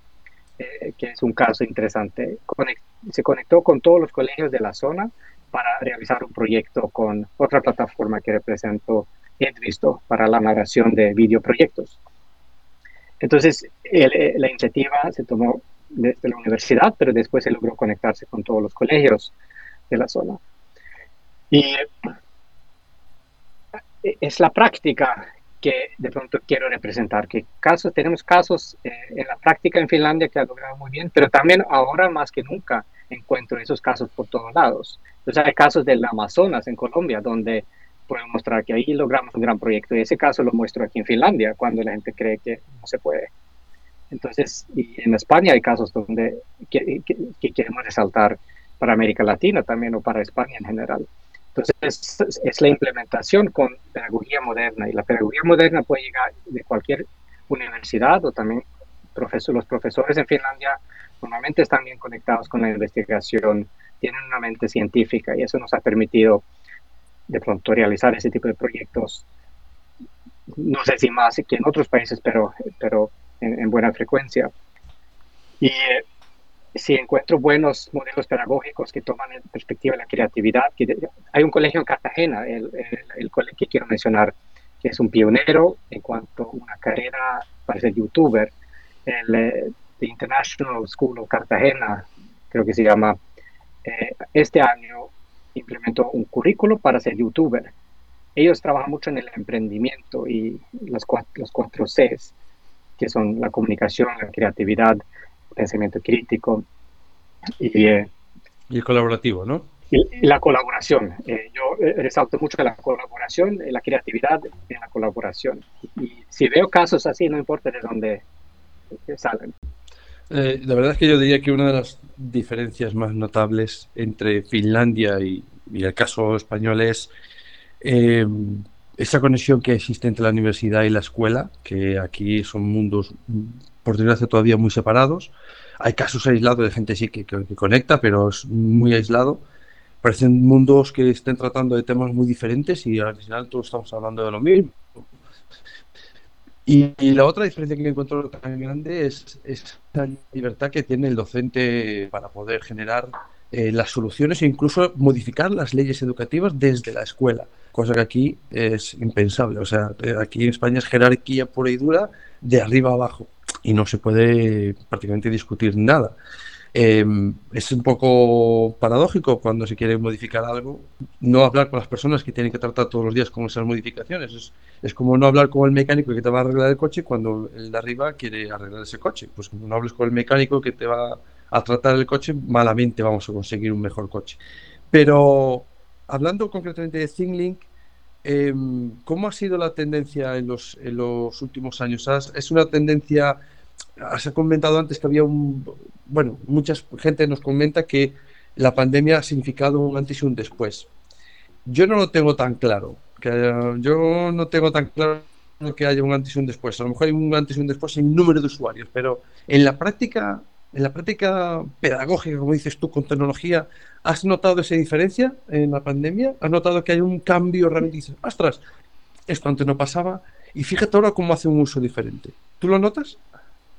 eh, que es un caso interesante. se conectó con todos los colegios de la zona para realizar un proyecto con otra plataforma que representó Edvisto para la narración de videoproyectos. Entonces, eh, la iniciativa se tomó desde la universidad, pero después se logró conectarse con todos los colegios de la zona. Y es la práctica que de pronto quiero representar, que casos, tenemos casos eh, en la práctica en Finlandia que ha logrado muy bien, pero también ahora más que nunca encuentro esos casos por todos lados. Entonces hay casos del Amazonas en Colombia donde puedo mostrar que ahí logramos un gran proyecto y ese caso lo muestro aquí en Finlandia cuando la gente cree que no se puede. Entonces, y en España hay casos donde que queremos resaltar para América Latina también o para España en general. Entonces, es, la implementación con pedagogía moderna y la pedagogía moderna puede llegar de cualquier universidad o también profesor, los profesores en Finlandia normalmente están bien conectados con la investigación, tienen una mente científica y eso nos ha permitido de pronto realizar ese tipo de proyectos, no sé si más que en otros países, pero, pero en, en buena frecuencia. Y si encuentro buenos modelos pedagógicos que toman en perspectiva la creatividad, que hay un colegio en Cartagena, el, el, colegio que quiero mencionar, que es un pionero en cuanto a una carrera para ser youtuber, el eh, International School of Cartagena, creo que se llama, eh, este año implementó un currículo para ser youtuber. Ellos trabajan mucho en el emprendimiento y los cuatro, los cuatro Cs, que son la comunicación, la creatividad, pensamiento crítico y, eh, y el colaborativo, ¿no? Y, la colaboración. Eh, yo eh, resalto mucho la colaboración, la creatividad en la colaboración. Y, si veo casos así, no importa de dónde salen. La verdad es que yo diría que una de las diferencias más notables entre Finlandia y, y el caso español es esa conexión que existe entre la universidad y la escuela, que aquí son mundos por desgracia, todavía muy separados. Hay casos aislados de gente sí que, conecta, pero es muy aislado. Parecen mundos que estén tratando de temas muy diferentes y al final todos estamos hablando de lo mismo. Y, la otra diferencia que encuentro tan grande es, esa libertad que tiene el docente para poder generar eh, las soluciones e incluso modificar las leyes educativas desde la escuela, cosa que aquí es impensable. O sea, eh, aquí en España es jerarquía pura y dura de arriba abajo y no se puede prácticamente discutir nada. Em, es un poco paradójico cuando se quiere modificar algo, no hablar con las personas que tienen que tratar todos los días con esas modificaciones. Es, es como no hablar con el mecánico que te va a arreglar el coche cuando el de arriba quiere arreglar ese coche. Pues no hables con el mecánico que te va a tratar el coche, malamente vamos a conseguir un mejor coche. Pero hablando concretamente de ThinkLink, em, ¿cómo ha sido la tendencia en los, en los últimos años? ¿Es una tendencia has comentado antes que había un, bueno, mucha gente nos comenta que la pandemia ha significado un antes y un después. Yo no lo tengo tan claro, que yo no tengo tan claro que haya un antes y un después. A lo mejor hay un antes y un después en número de usuarios, pero en la práctica, en la práctica pedagógica, como dices tú, con tecnología, ¿has notado esa diferencia en la pandemia? ¿Has notado que hay un cambio realmente? Dices, ostras, esto antes no pasaba y fíjate ahora cómo hace un uso diferente. ¿Tú lo notas?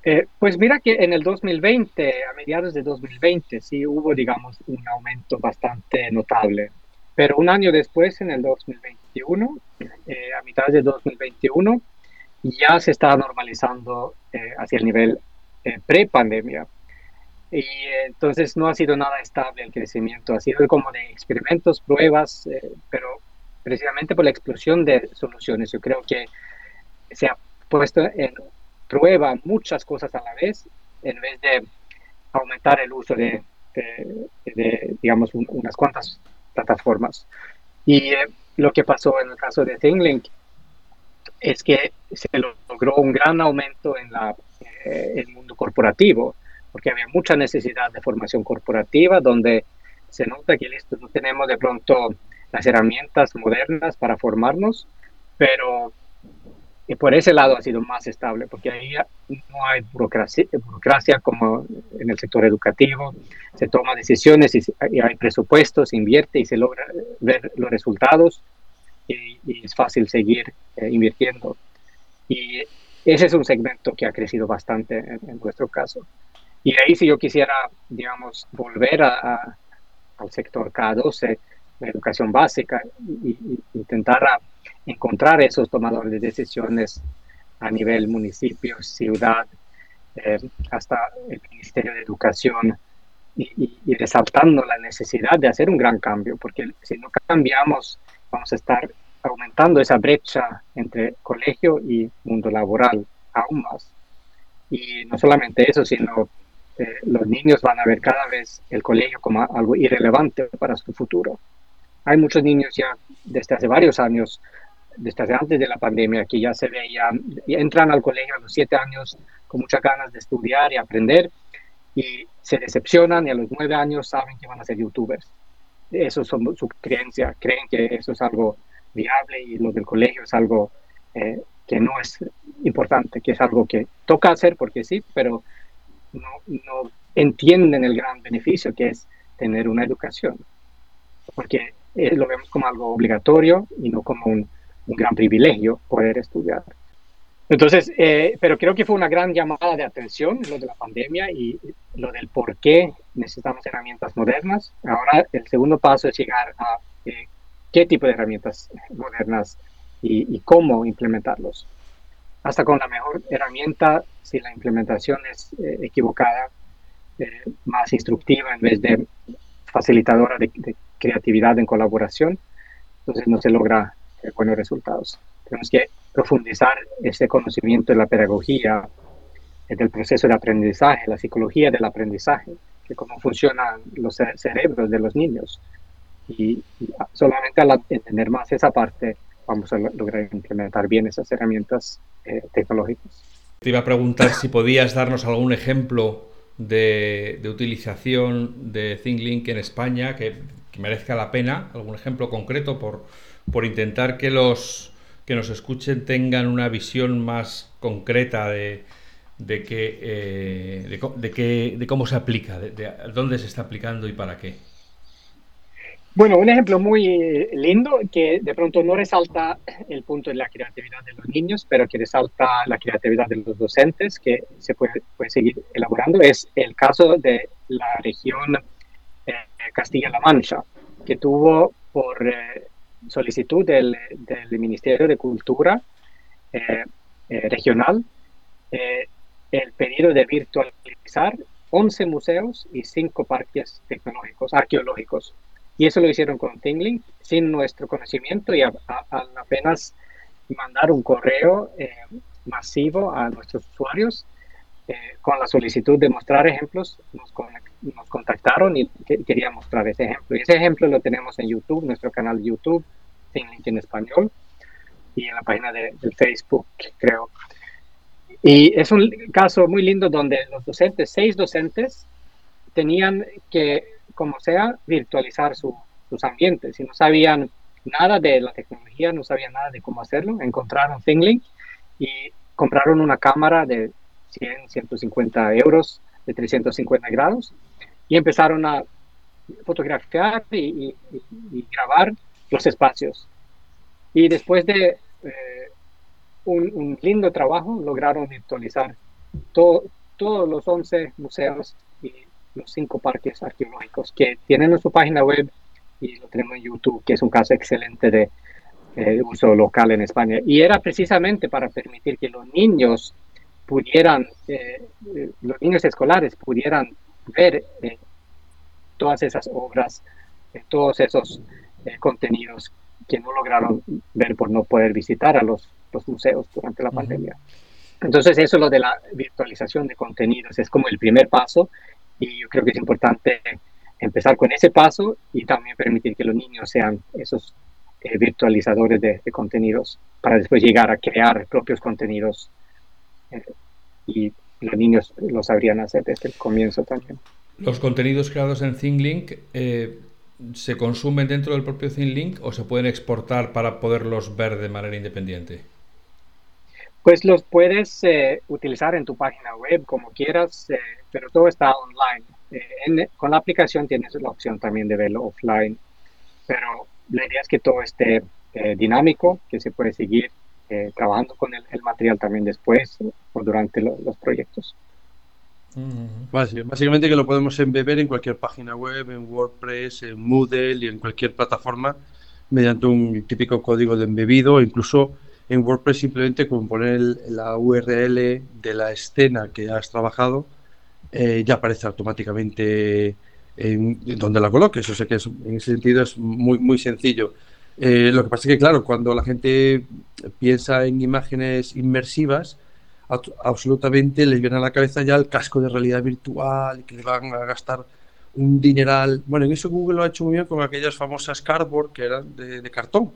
Eh, pues mira que en el 2020, a mediados de 2020, sí hubo, digamos, un aumento bastante notable. Pero un año después, en el 2021, eh, a mitad de 2021, ya se está normalizando eh, hacia el nivel pre-pandemia. Y entonces no ha sido nada estable el crecimiento, ha sido como de experimentos, pruebas, pero precisamente por la explosión de soluciones. Yo creo que se ha puesto en prueba muchas cosas a la vez en vez de aumentar el uso de, digamos, unas cuantas plataformas. Y eh, lo que pasó en el caso de ThingLink es que se logró un gran aumento en la, eh, el mundo corporativo, porque había mucha necesidad de formación corporativa, donde se nota que listo, no tenemos de pronto las herramientas modernas para formarnos, pero y por ese lado ha sido más estable, porque ahí no hay burocracia, burocracia como en el sector educativo, se toman decisiones y, hay presupuestos, se invierte y se logra ver los resultados y, es fácil seguir eh, invirtiendo. Y ese es un segmento que ha crecido bastante en, nuestro caso. Y ahí si yo quisiera, digamos, volver a, al sector K12, la educación básica, y, intentar encontrar esos tomadores de decisiones a nivel municipio, ciudad, eh, hasta el Ministerio de Educación y, resaltando la necesidad de hacer un gran cambio, porque si no cambiamos vamos a estar aumentando esa brecha entre colegio y mundo laboral aún más. Y no solamente eso, sino eh, los niños van a ver cada vez el colegio como algo irrelevante para su futuro. Hay muchos niños ya desde hace varios años desde antes de la pandemia, que ya se veía, entran al colegio a los siete años con muchas ganas de estudiar y aprender y se decepcionan y a los nueve años saben que van a ser youtubers. Eso es su creencia, creen que eso es algo viable y lo del colegio es algo eh, que no es importante, que es algo que toca hacer porque sí, pero no, no entienden el gran beneficio que es tener una educación, porque eh, lo vemos como algo obligatorio y no como un un gran privilegio poder estudiar. Entonces, eh, pero creo que fue una gran llamada de atención lo de la pandemia y lo del por qué necesitamos herramientas modernas. Ahora el segundo paso es llegar a eh, qué tipo de herramientas modernas y, cómo implementarlos. Hasta con la mejor herramienta, si la implementación es eh, equivocada, más instructiva en vez de facilitadora de, de creatividad en colaboración, entonces no se logra buenos resultados. Tenemos que profundizar ese conocimiento de la pedagogía, del proceso de aprendizaje, la psicología del aprendizaje, de cómo funcionan los cerebros de los niños. Y, solamente al entender más esa parte vamos a lograr implementar bien esas herramientas eh, tecnológicas. Te iba a preguntar si podías darnos algún ejemplo de, utilización de ThinkLink en España que, que merezca la pena, algún ejemplo concreto por, por intentar que los que nos escuchen tengan una visión más concreta de, de, que, eh, de, de, cómo se aplica, de, dónde se está aplicando y para qué. Bueno, un ejemplo muy lindo que de pronto no resalta el punto de la creatividad de los niños, pero que resalta la creatividad de los docentes, que se puede, puede seguir elaborando, es el caso de la región eh, Castilla-La Mancha, que tuvo por eh, solicitud del, del, Ministerio de Cultura eh, eh, regional eh, el pedido de virtualizar 11 museos y 5 parques tecnológicos, arqueológicos. Y eso lo hicieron con ThingLink sin nuestro conocimiento y apenas mandar un correo eh, masivo a nuestros usuarios eh, con la solicitud de mostrar ejemplos, nos, nos contactaron y quería mostrar ese ejemplo. Y ese ejemplo lo tenemos en YouTube, nuestro canal de YouTube, ThingLink en español, y en la página de, Facebook, creo. Y es un caso muy lindo donde los docentes, seis docentes, tenían que, como sea, virtualizar sus ambientes y no sabían nada de la tecnología, no sabían nada de cómo hacerlo. Encontraron ThingLink y compraron una cámara de 100, 150 euros de 350 grados y empezaron a fotografiar y, grabar los espacios. Y después de eh, un, lindo trabajo, lograron virtualizar todos los 11 museos y los 5 parques arqueológicos que tienen en su página web y lo tenemos en YouTube, que es un caso excelente de eh, uso local en España. Y era precisamente para permitir que los niños pudieran, eh, eh, los niños escolares pudieran ver eh, todas esas obras, todos esos contenidos que no lograron ver por no poder visitar a los, los museos durante la pandemia. Entonces eso lo de la virtualización de contenidos es como el primer paso y yo creo que es importante empezar con ese paso y también permitir que los niños sean esos virtualizadores de, de, contenidos para después llegar a crear propios contenidos y los niños lo sabrían hacer desde el comienzo también. ¿Los contenidos creados en ThingLink eh, se consumen dentro del propio ThingLink o se pueden exportar para poderlos ver de manera independiente? Pues los puedes eh, utilizar en tu página web como quieras, eh, pero todo está online. con la aplicación tienes la opción también de verlo offline, pero la idea es que todo esté dinámico, que se puede seguir eh, trabajando con el, material también después o durante los proyectos. Básicamente que lo podemos embeber en cualquier página web, en WordPress, en Moodle y en cualquier plataforma mediante un típico código de embebido, incluso en WordPress simplemente con poner la URL de la escena que has trabajado, eh, ya aparece automáticamente en, donde la coloques. O sea que en ese sentido es muy, muy sencillo. Eh, lo que pasa es que, claro, cuando la gente piensa en imágenes inmersivas, absolutamente les viene a la cabeza ya el casco de realidad virtual que le van a gastar un dineral. Bueno, en eso Google lo ha hecho muy bien con aquellas famosas cardboard que eran de, cartón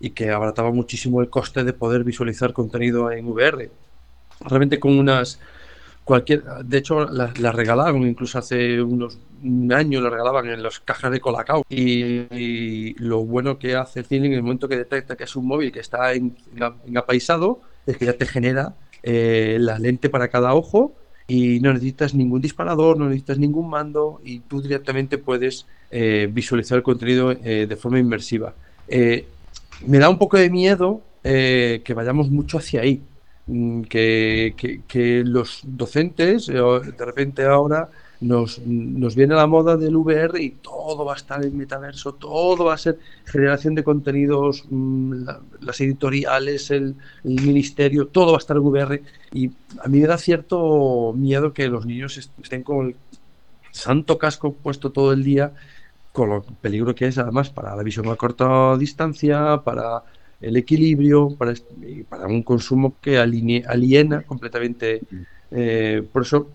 y que abarataba muchísimo el coste de poder visualizar contenido en VR. Realmente con unas cualquier, de hecho la regalaron incluso hace unos un año, las regalaban en las cajas de Colacao y, lo bueno que hace el cine en el momento que detecta que es un móvil que está en, es que ya te genera eh, la lente para cada ojo y no necesitas ningún disparador, no necesitas ningún mando y tú directamente puedes eh, visualizar el contenido eh, de forma inmersiva. me da un poco de miedo que vayamos mucho hacia ahí, Mm, que, los docentes, eh, de repente ahora nos, nos, viene la moda del VR y todo va a estar en metaverso, todo va a ser generación de contenidos, mm, las editoriales, el, ministerio, todo va a estar en VR. Y a mí me da cierto miedo que los niños estén con el santo casco puesto todo el día, con lo peligro que es además para la visión a corta distancia, para el equilibrio, para, para un consumo que aliena completamente. Eh, por eso,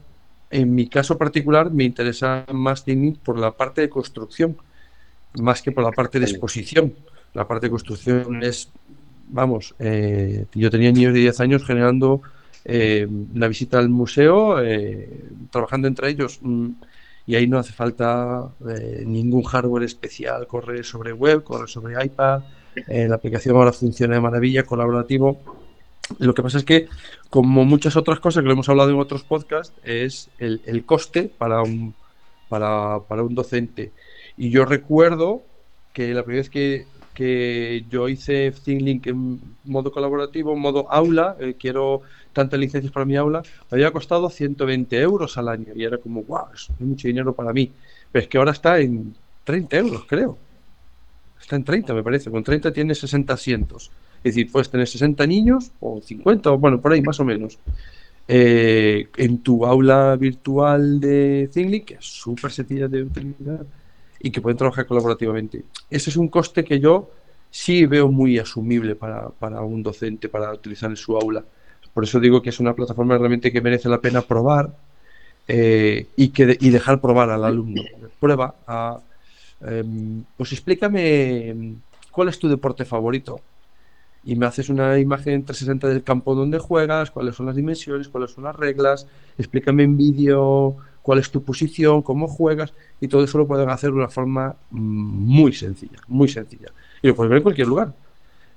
en mi caso particular, me interesa más por la parte de construcción, más que por la parte de exposición. La parte de construcción es, vamos, eh, yo tenía niños de 10 años generando eh, la visita al museo, trabajando entre ellos. Mm, y ahí no hace falta ningún hardware especial, corre sobre web, corre sobre iPad, eh, la aplicación ahora funciona de maravilla, colaborativo. Lo que pasa es que, como muchas otras cosas que lo hemos hablado en otros podcasts, es el, coste para un, para, un docente. Y yo recuerdo que la primera vez que, que yo hice ThinkLink en modo colaborativo, en modo aula, eh, quiero tantas licencias para mi aula, me había costado 120 euros al año. Y era como, wow, es mucho dinero para mí. Pero es que ahora está en 30 euros, creo. Está en 30, me parece. Con 30 tiene 60 asientos. Es decir, puedes tener 60 niños o 50, o bueno, por ahí más o menos. eh, en tu aula virtual de Thingly, que es súper sencilla de utilizar y que pueden trabajar colaborativamente. Ese es un coste que yo sí veo muy asumible para, para un docente para utilizar en su aula. Por eso digo que es una plataforma realmente que merece la pena probar eh, y, que, y dejar probar al alumno. Prueba a, em, pues explícame em, cuál es tu deporte favorito y me haces una imagen 360 del campo donde juegas, cuáles son las dimensiones, cuáles son las reglas, explícame en vídeo cuál es tu posición, cómo juegas, y todo eso lo pueden hacer de una forma mm, muy sencilla, muy sencilla. Y lo puedes ver en cualquier lugar.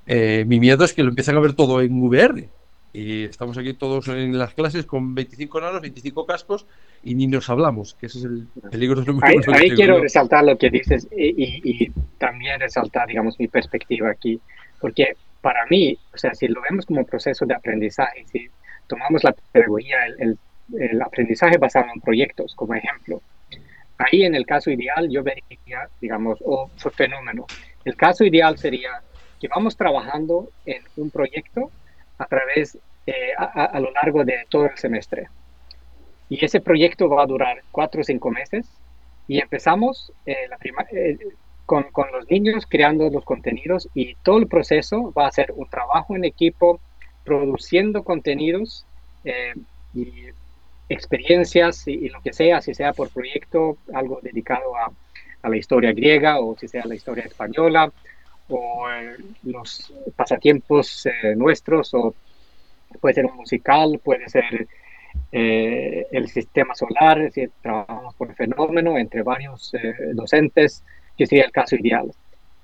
Eh, mi miedo es que lo empiecen a ver todo en VR. Y estamos aquí todos en las clases con 25 nanos, 25 cascos y ni nos hablamos, que ese es el peligro. De ahí, ahí quiero resaltar lo que dices y, y, también resaltar, digamos, mi perspectiva aquí, porque para mí, o sea, si lo vemos como proceso de aprendizaje, si tomamos la pedagogía, el, el aprendizaje basado en proyectos como ejemplo, ahí en el caso ideal yo vería, digamos, o su fenómeno. El caso ideal sería que vamos trabajando en un proyecto a través, eh, a, lo largo de todo el semestre. Y ese proyecto va a durar cuatro o cinco meses. Y empezamos eh, eh, con, los niños creando los contenidos y todo el proceso va a ser un trabajo en equipo, produciendo contenidos y experiencias y, lo que sea, si sea por proyecto, algo dedicado a, a la historia griega o si sea la historia española o eh, los pasatiempos eh, nuestros o puede ser un musical, puede ser eh, el sistema solar, si trabajamos por fenómeno entre varios docentes, que sería el caso ideal.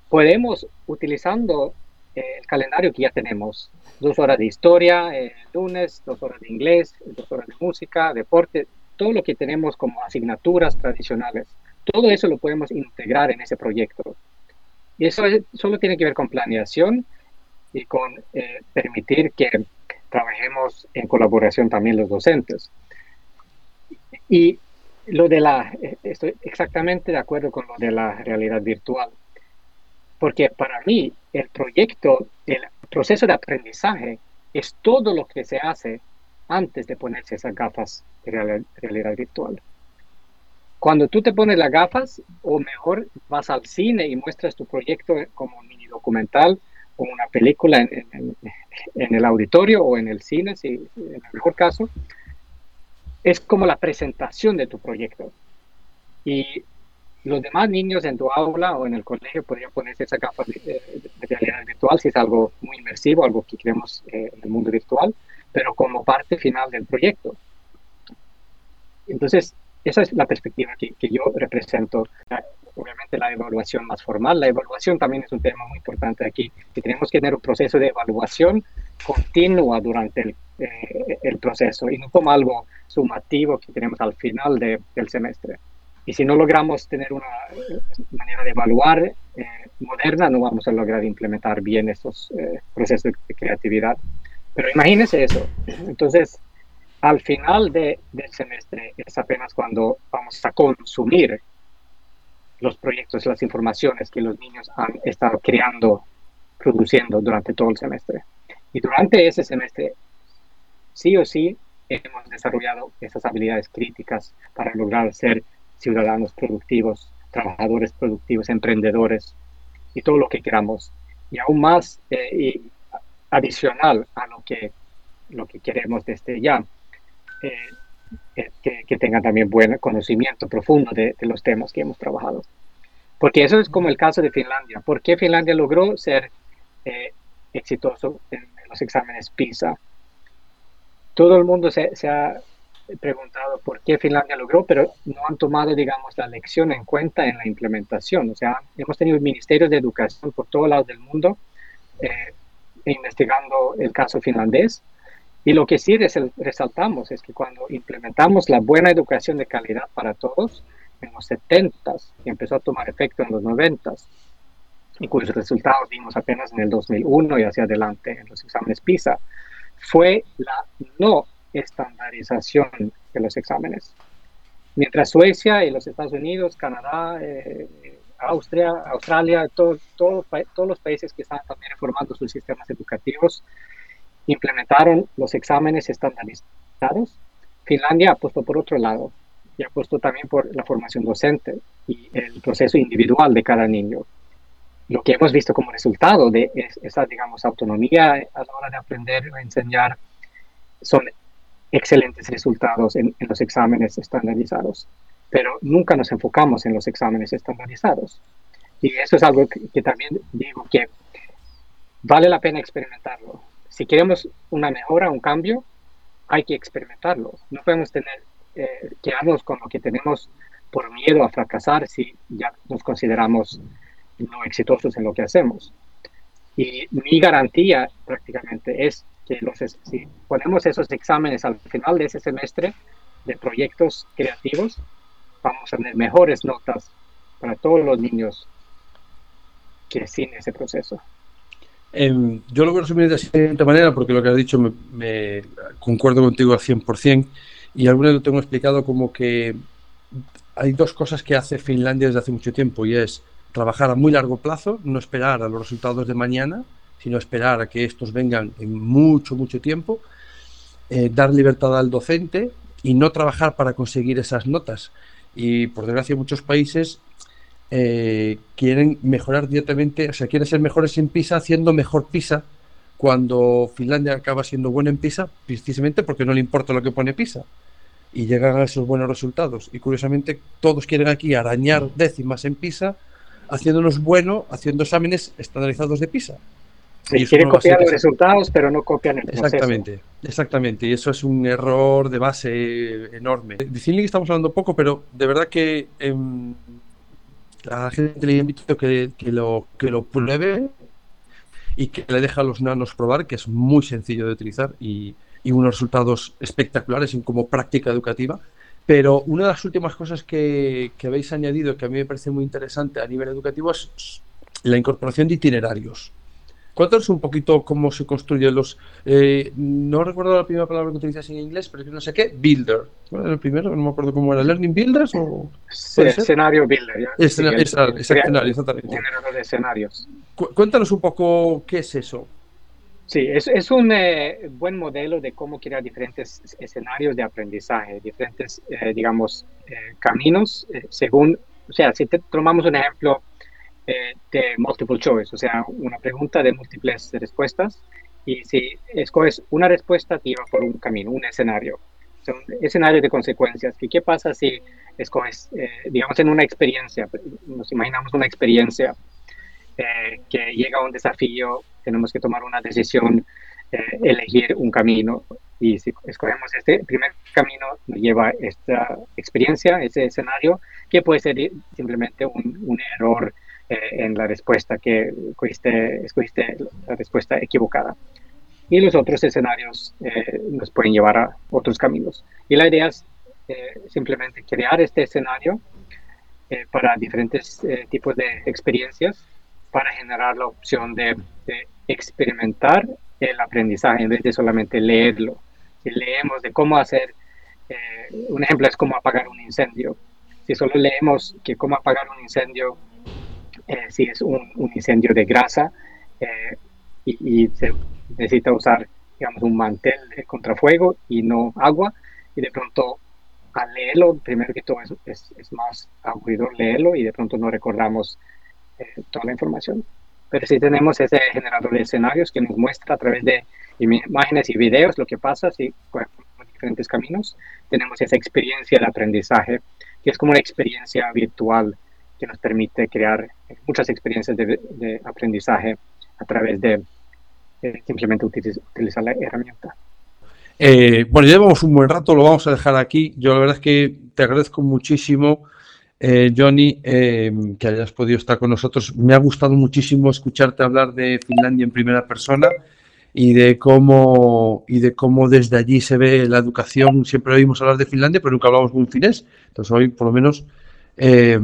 Podemos, utilizando el calendario que ya tenemos, dos horas de historia el lunes, dos horas de inglés, dos horas de música, deporte, todo lo que tenemos como asignaturas tradicionales, todo eso lo podemos integrar en ese proyecto. Y eso solo tiene que ver con planeación y con eh, permitir que trabajemos en colaboración también los docentes. Y lo de la, estoy exactamente de acuerdo con lo de la realidad virtual, porque para mí el proyecto, el proceso de aprendizaje es todo lo que se hace antes de ponerse esas gafas de realidad virtual. Cuando tú te pones las gafas, o mejor, vas al cine y muestras tu proyecto como un mini documental o una película en, el auditorio o en el cine, si, en el mejor caso, es como la presentación de tu proyecto. Y los demás niños en tu aula o en el colegio podrían ponerse esa gafas de, realidad virtual si es algo muy inmersivo, algo que queremos eh, en el mundo virtual, pero como parte final del proyecto. Entonces, esa es la perspectiva que yo represento. Obviamente la evaluación más formal. La evaluación también es un tema muy importante aquí, que tenemos que tener un proceso de evaluación continua durante el, eh, el proceso y no como algo sumativo que tenemos al final de, del semestre. Y si no logramos tener una manera de evaluar eh, moderna, no vamos a lograr implementar bien esos eh, procesos de creatividad. Pero imagínense eso. Entonces, al final de, del semestre es apenas cuando vamos a consumir los proyectos, las informaciones que los niños han estado creando, produciendo durante todo el semestre. Y durante ese semestre, sí o sí, hemos desarrollado esas habilidades críticas para lograr ser ciudadanos productivos, trabajadores productivos, emprendedores y todo lo que queramos. Y aún más eh, y adicional a lo que, lo que queremos desde ya, eh, que, tengan también buen conocimiento profundo de, los temas que hemos trabajado. Porque eso es como el caso de Finlandia. ¿Por qué Finlandia logró ser eh, exitoso en, los exámenes PISA? Todo el mundo se, ha preguntado por qué Finlandia logró, pero no han tomado, digamos, la lección en cuenta en la implementación. O sea, hemos tenido ministerios de educación por todos lados del mundo eh, investigando el caso finlandés y lo que sí resaltamos es que cuando implementamos la buena educación de calidad para todos en los 70 y empezó a tomar efecto en los 90 y cuyos resultados vimos apenas en el 2001 y hacia adelante en los exámenes PISA, fue la no estandarización de los exámenes. Mientras Suecia y los Estados Unidos, Canadá, eh, Austria, Australia, todos los países que están también reformando sus sistemas educativos, implementaron los exámenes Finlandia ha puesto por otro lado y ha puesto también por la formación docente y el proceso individual de cada niño. Lo que hemos visto como resultado de esa, digamos, autonomía a la hora de aprender o enseñar son excelentes resultados en, los exámenes estandarizados, pero nunca nos enfocamos en los exámenes estandarizados. Y eso es algo que también digo que vale la pena experimentarlo. Si queremos una mejora, un cambio, hay que experimentarlo. No podemos tener, eh, quedarnos con lo que tenemos por miedo a fracasar si ya nos consideramos no exitosos en lo que hacemos. Y mi garantía prácticamente es que los, si ponemos esos exámenes al final de ese semestre de proyectos creativos, vamos a tener mejores notas para todos los niños que sin ese proceso. Em, yo lo voy a resumir de la siguiente manera, porque lo que has dicho me, concuerdo contigo al 100%, y alguna vez lo tengo explicado como que hay dos cosas que hace Finlandia desde hace mucho tiempo, y es trabajar a muy largo plazo, no esperar a los resultados de mañana, sino esperar a que estos vengan en mucho, mucho tiempo, eh, dar libertad al docente y no trabajar para conseguir esas notas. Y por desgracia, muchos países eh, quieren mejorar directamente, o sea, quieren ser mejores en PISA haciendo mejor PISA cuando Finlandia acaba siendo buena en PISA precisamente porque no le importa lo que pone PISA y llegan a esos buenos resultados. Y curiosamente todos quieren aquí arañar décimas en PISA haciéndonos bueno, haciendo exámenes estandarizados de PISA. Sí, quieren copiar los resultados, pero no copian el proceso. Exactamente, exactamente. Y eso es un error de base enorme. De que estamos hablando poco, pero de verdad que em, a la gente le invito que, que, lo, que lo pruebe y que le deje a los nanos probar, que es muy sencillo de utilizar y, y unos resultados espectaculares como práctica educativa. Pero una de las últimas cosas que, que habéis añadido que a mí me parece muy interesante a nivel educativo es la incorporación de itinerarios. Cuéntanos un poquito cómo se construyen los. Eh, no recuerdo la primera palabra que utilizas en inglés, pero no sé qué. Builder. ¿Cuál era el primero? No me acuerdo cómo era. ¿Learning Builders o.? escenario Builder. escenario, exactamente. Género de escenarios. cuéntanos un poco qué es eso. Sí, es, es un eh, buen modelo de cómo crear diferentes escenarios de aprendizaje, diferentes, eh, digamos, caminos según. O sea, si tomamos un ejemplo eh, de multiple choice, o sea, una pregunta de múltiples respuestas. Y si escoges una respuesta, te lleva por un camino, un escenario. un escenario de consecuencias. ¿Y qué pasa si escoges, eh, digamos, en una experiencia? Nos imaginamos una experiencia eh, que llega a un desafío, tenemos que tomar una decisión, elegir un camino. Y si escogemos este primer camino, nos lleva esta experiencia, ese escenario, que puede ser simplemente un, un error eh, en la respuesta que escogiste, la respuesta equivocada. Y los otros escenarios eh, nos pueden llevar a otros caminos. Y la idea es eh, simplemente crear este escenario para diferentes tipos de experiencias para generar la opción de, de, experimentar el aprendizaje en vez de solamente leerlo. Si leemos de cómo hacer, un ejemplo es cómo apagar un incendio. Si solo leemos que cómo apagar un incendio eh, si es un, incendio de grasa eh, y, se necesita usar, digamos, un mantel de contrafuego y no agua, y de pronto al leerlo, primero que todo es, es, más aburrido leerlo y de pronto no recordamos eh, toda la información. Pero si tenemos ese generador de escenarios que nos muestra a través de imágenes y videos lo que pasa si por diferentes caminos, tenemos esa experiencia de aprendizaje, que es como una experiencia virtual que nos permite crear muchas experiencias de, aprendizaje a través de simplemente utilizar la herramienta. Eh, bueno, llevamos un buen rato, lo vamos a dejar aquí. Yo la verdad es que te agradezco muchísimo, eh, Johnny, eh, que hayas podido estar con nosotros. Me ha gustado muchísimo escucharte hablar de Finlandia en primera persona y de cómo y de cómo desde allí se ve la educación. Siempre oímos hablar de Finlandia, pero nunca hablamos con un finés. Entonces hoy, por lo menos, eh,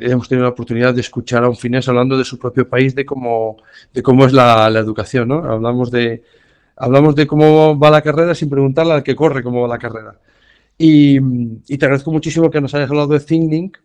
hemos tenido la oportunidad de escuchar a un finés hablando de su propio país, de cómo, de cómo es la, educación. Hablamos de, cómo va la carrera sin preguntarle al que corre cómo va la carrera. Y, te agradezco muchísimo que nos hayas hablado de ThinkLink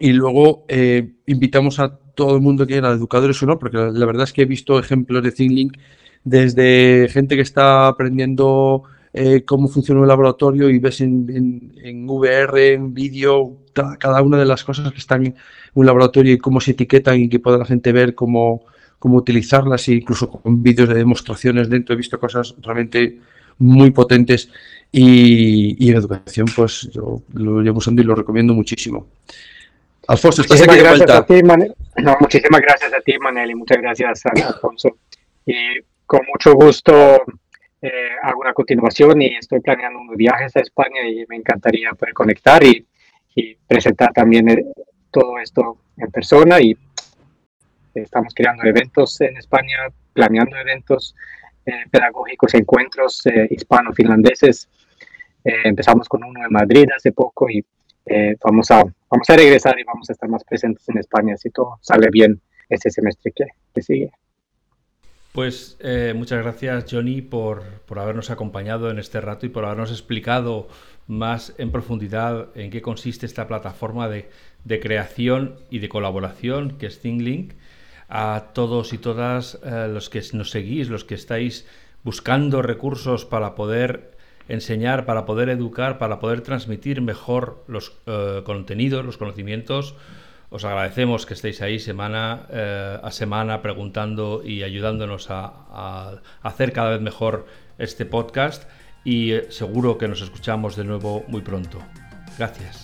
y luego eh, invitamos a todo el mundo que era educadores o no, porque la, verdad es que he visto ejemplos de ThinkLink desde gente que está aprendiendo eh, cómo funciona un laboratorio y ves en, VR, en vídeo, cada una de las cosas que están en un laboratorio y cómo se etiquetan y que pueda la gente ver cómo, cómo utilizarlas, e incluso con vídeos de demostraciones dentro he visto cosas realmente muy potentes y, en educación pues yo lo llevo usando y lo recomiendo muchísimo. Alfonso, estás aquí de vuelta. no, muchísimas gracias a ti, Manel, y muchas gracias a Alfonso. Y con mucho gusto eh, hago una continuación y estoy planeando unos viajes a España y me encantaría poder conectar y, presentar también eh, todo esto en persona y estamos creando eventos en España, planeando eventos eh, pedagógicos, encuentros hispano-finlandeses. empezamos con uno en Madrid hace poco y vamos, a, vamos a regresar y vamos a estar más presentes en España si todo sale bien este semestre que, que sigue. Pues eh, muchas gracias Johnny por, habernos acompañado en este rato y por habernos explicado más en profundidad en qué consiste esta plataforma de, creación y de colaboración que es ThinkLink. A todos y todas eh, los que nos seguís, los que estáis buscando recursos para poder enseñar, para poder educar, para poder transmitir mejor los eh, contenidos, los conocimientos, os agradecemos que estéis ahí semana eh, a semana preguntando y ayudándonos a, hacer cada vez mejor este podcast y eh, seguro que nos escuchamos de nuevo muy pronto. Gracias.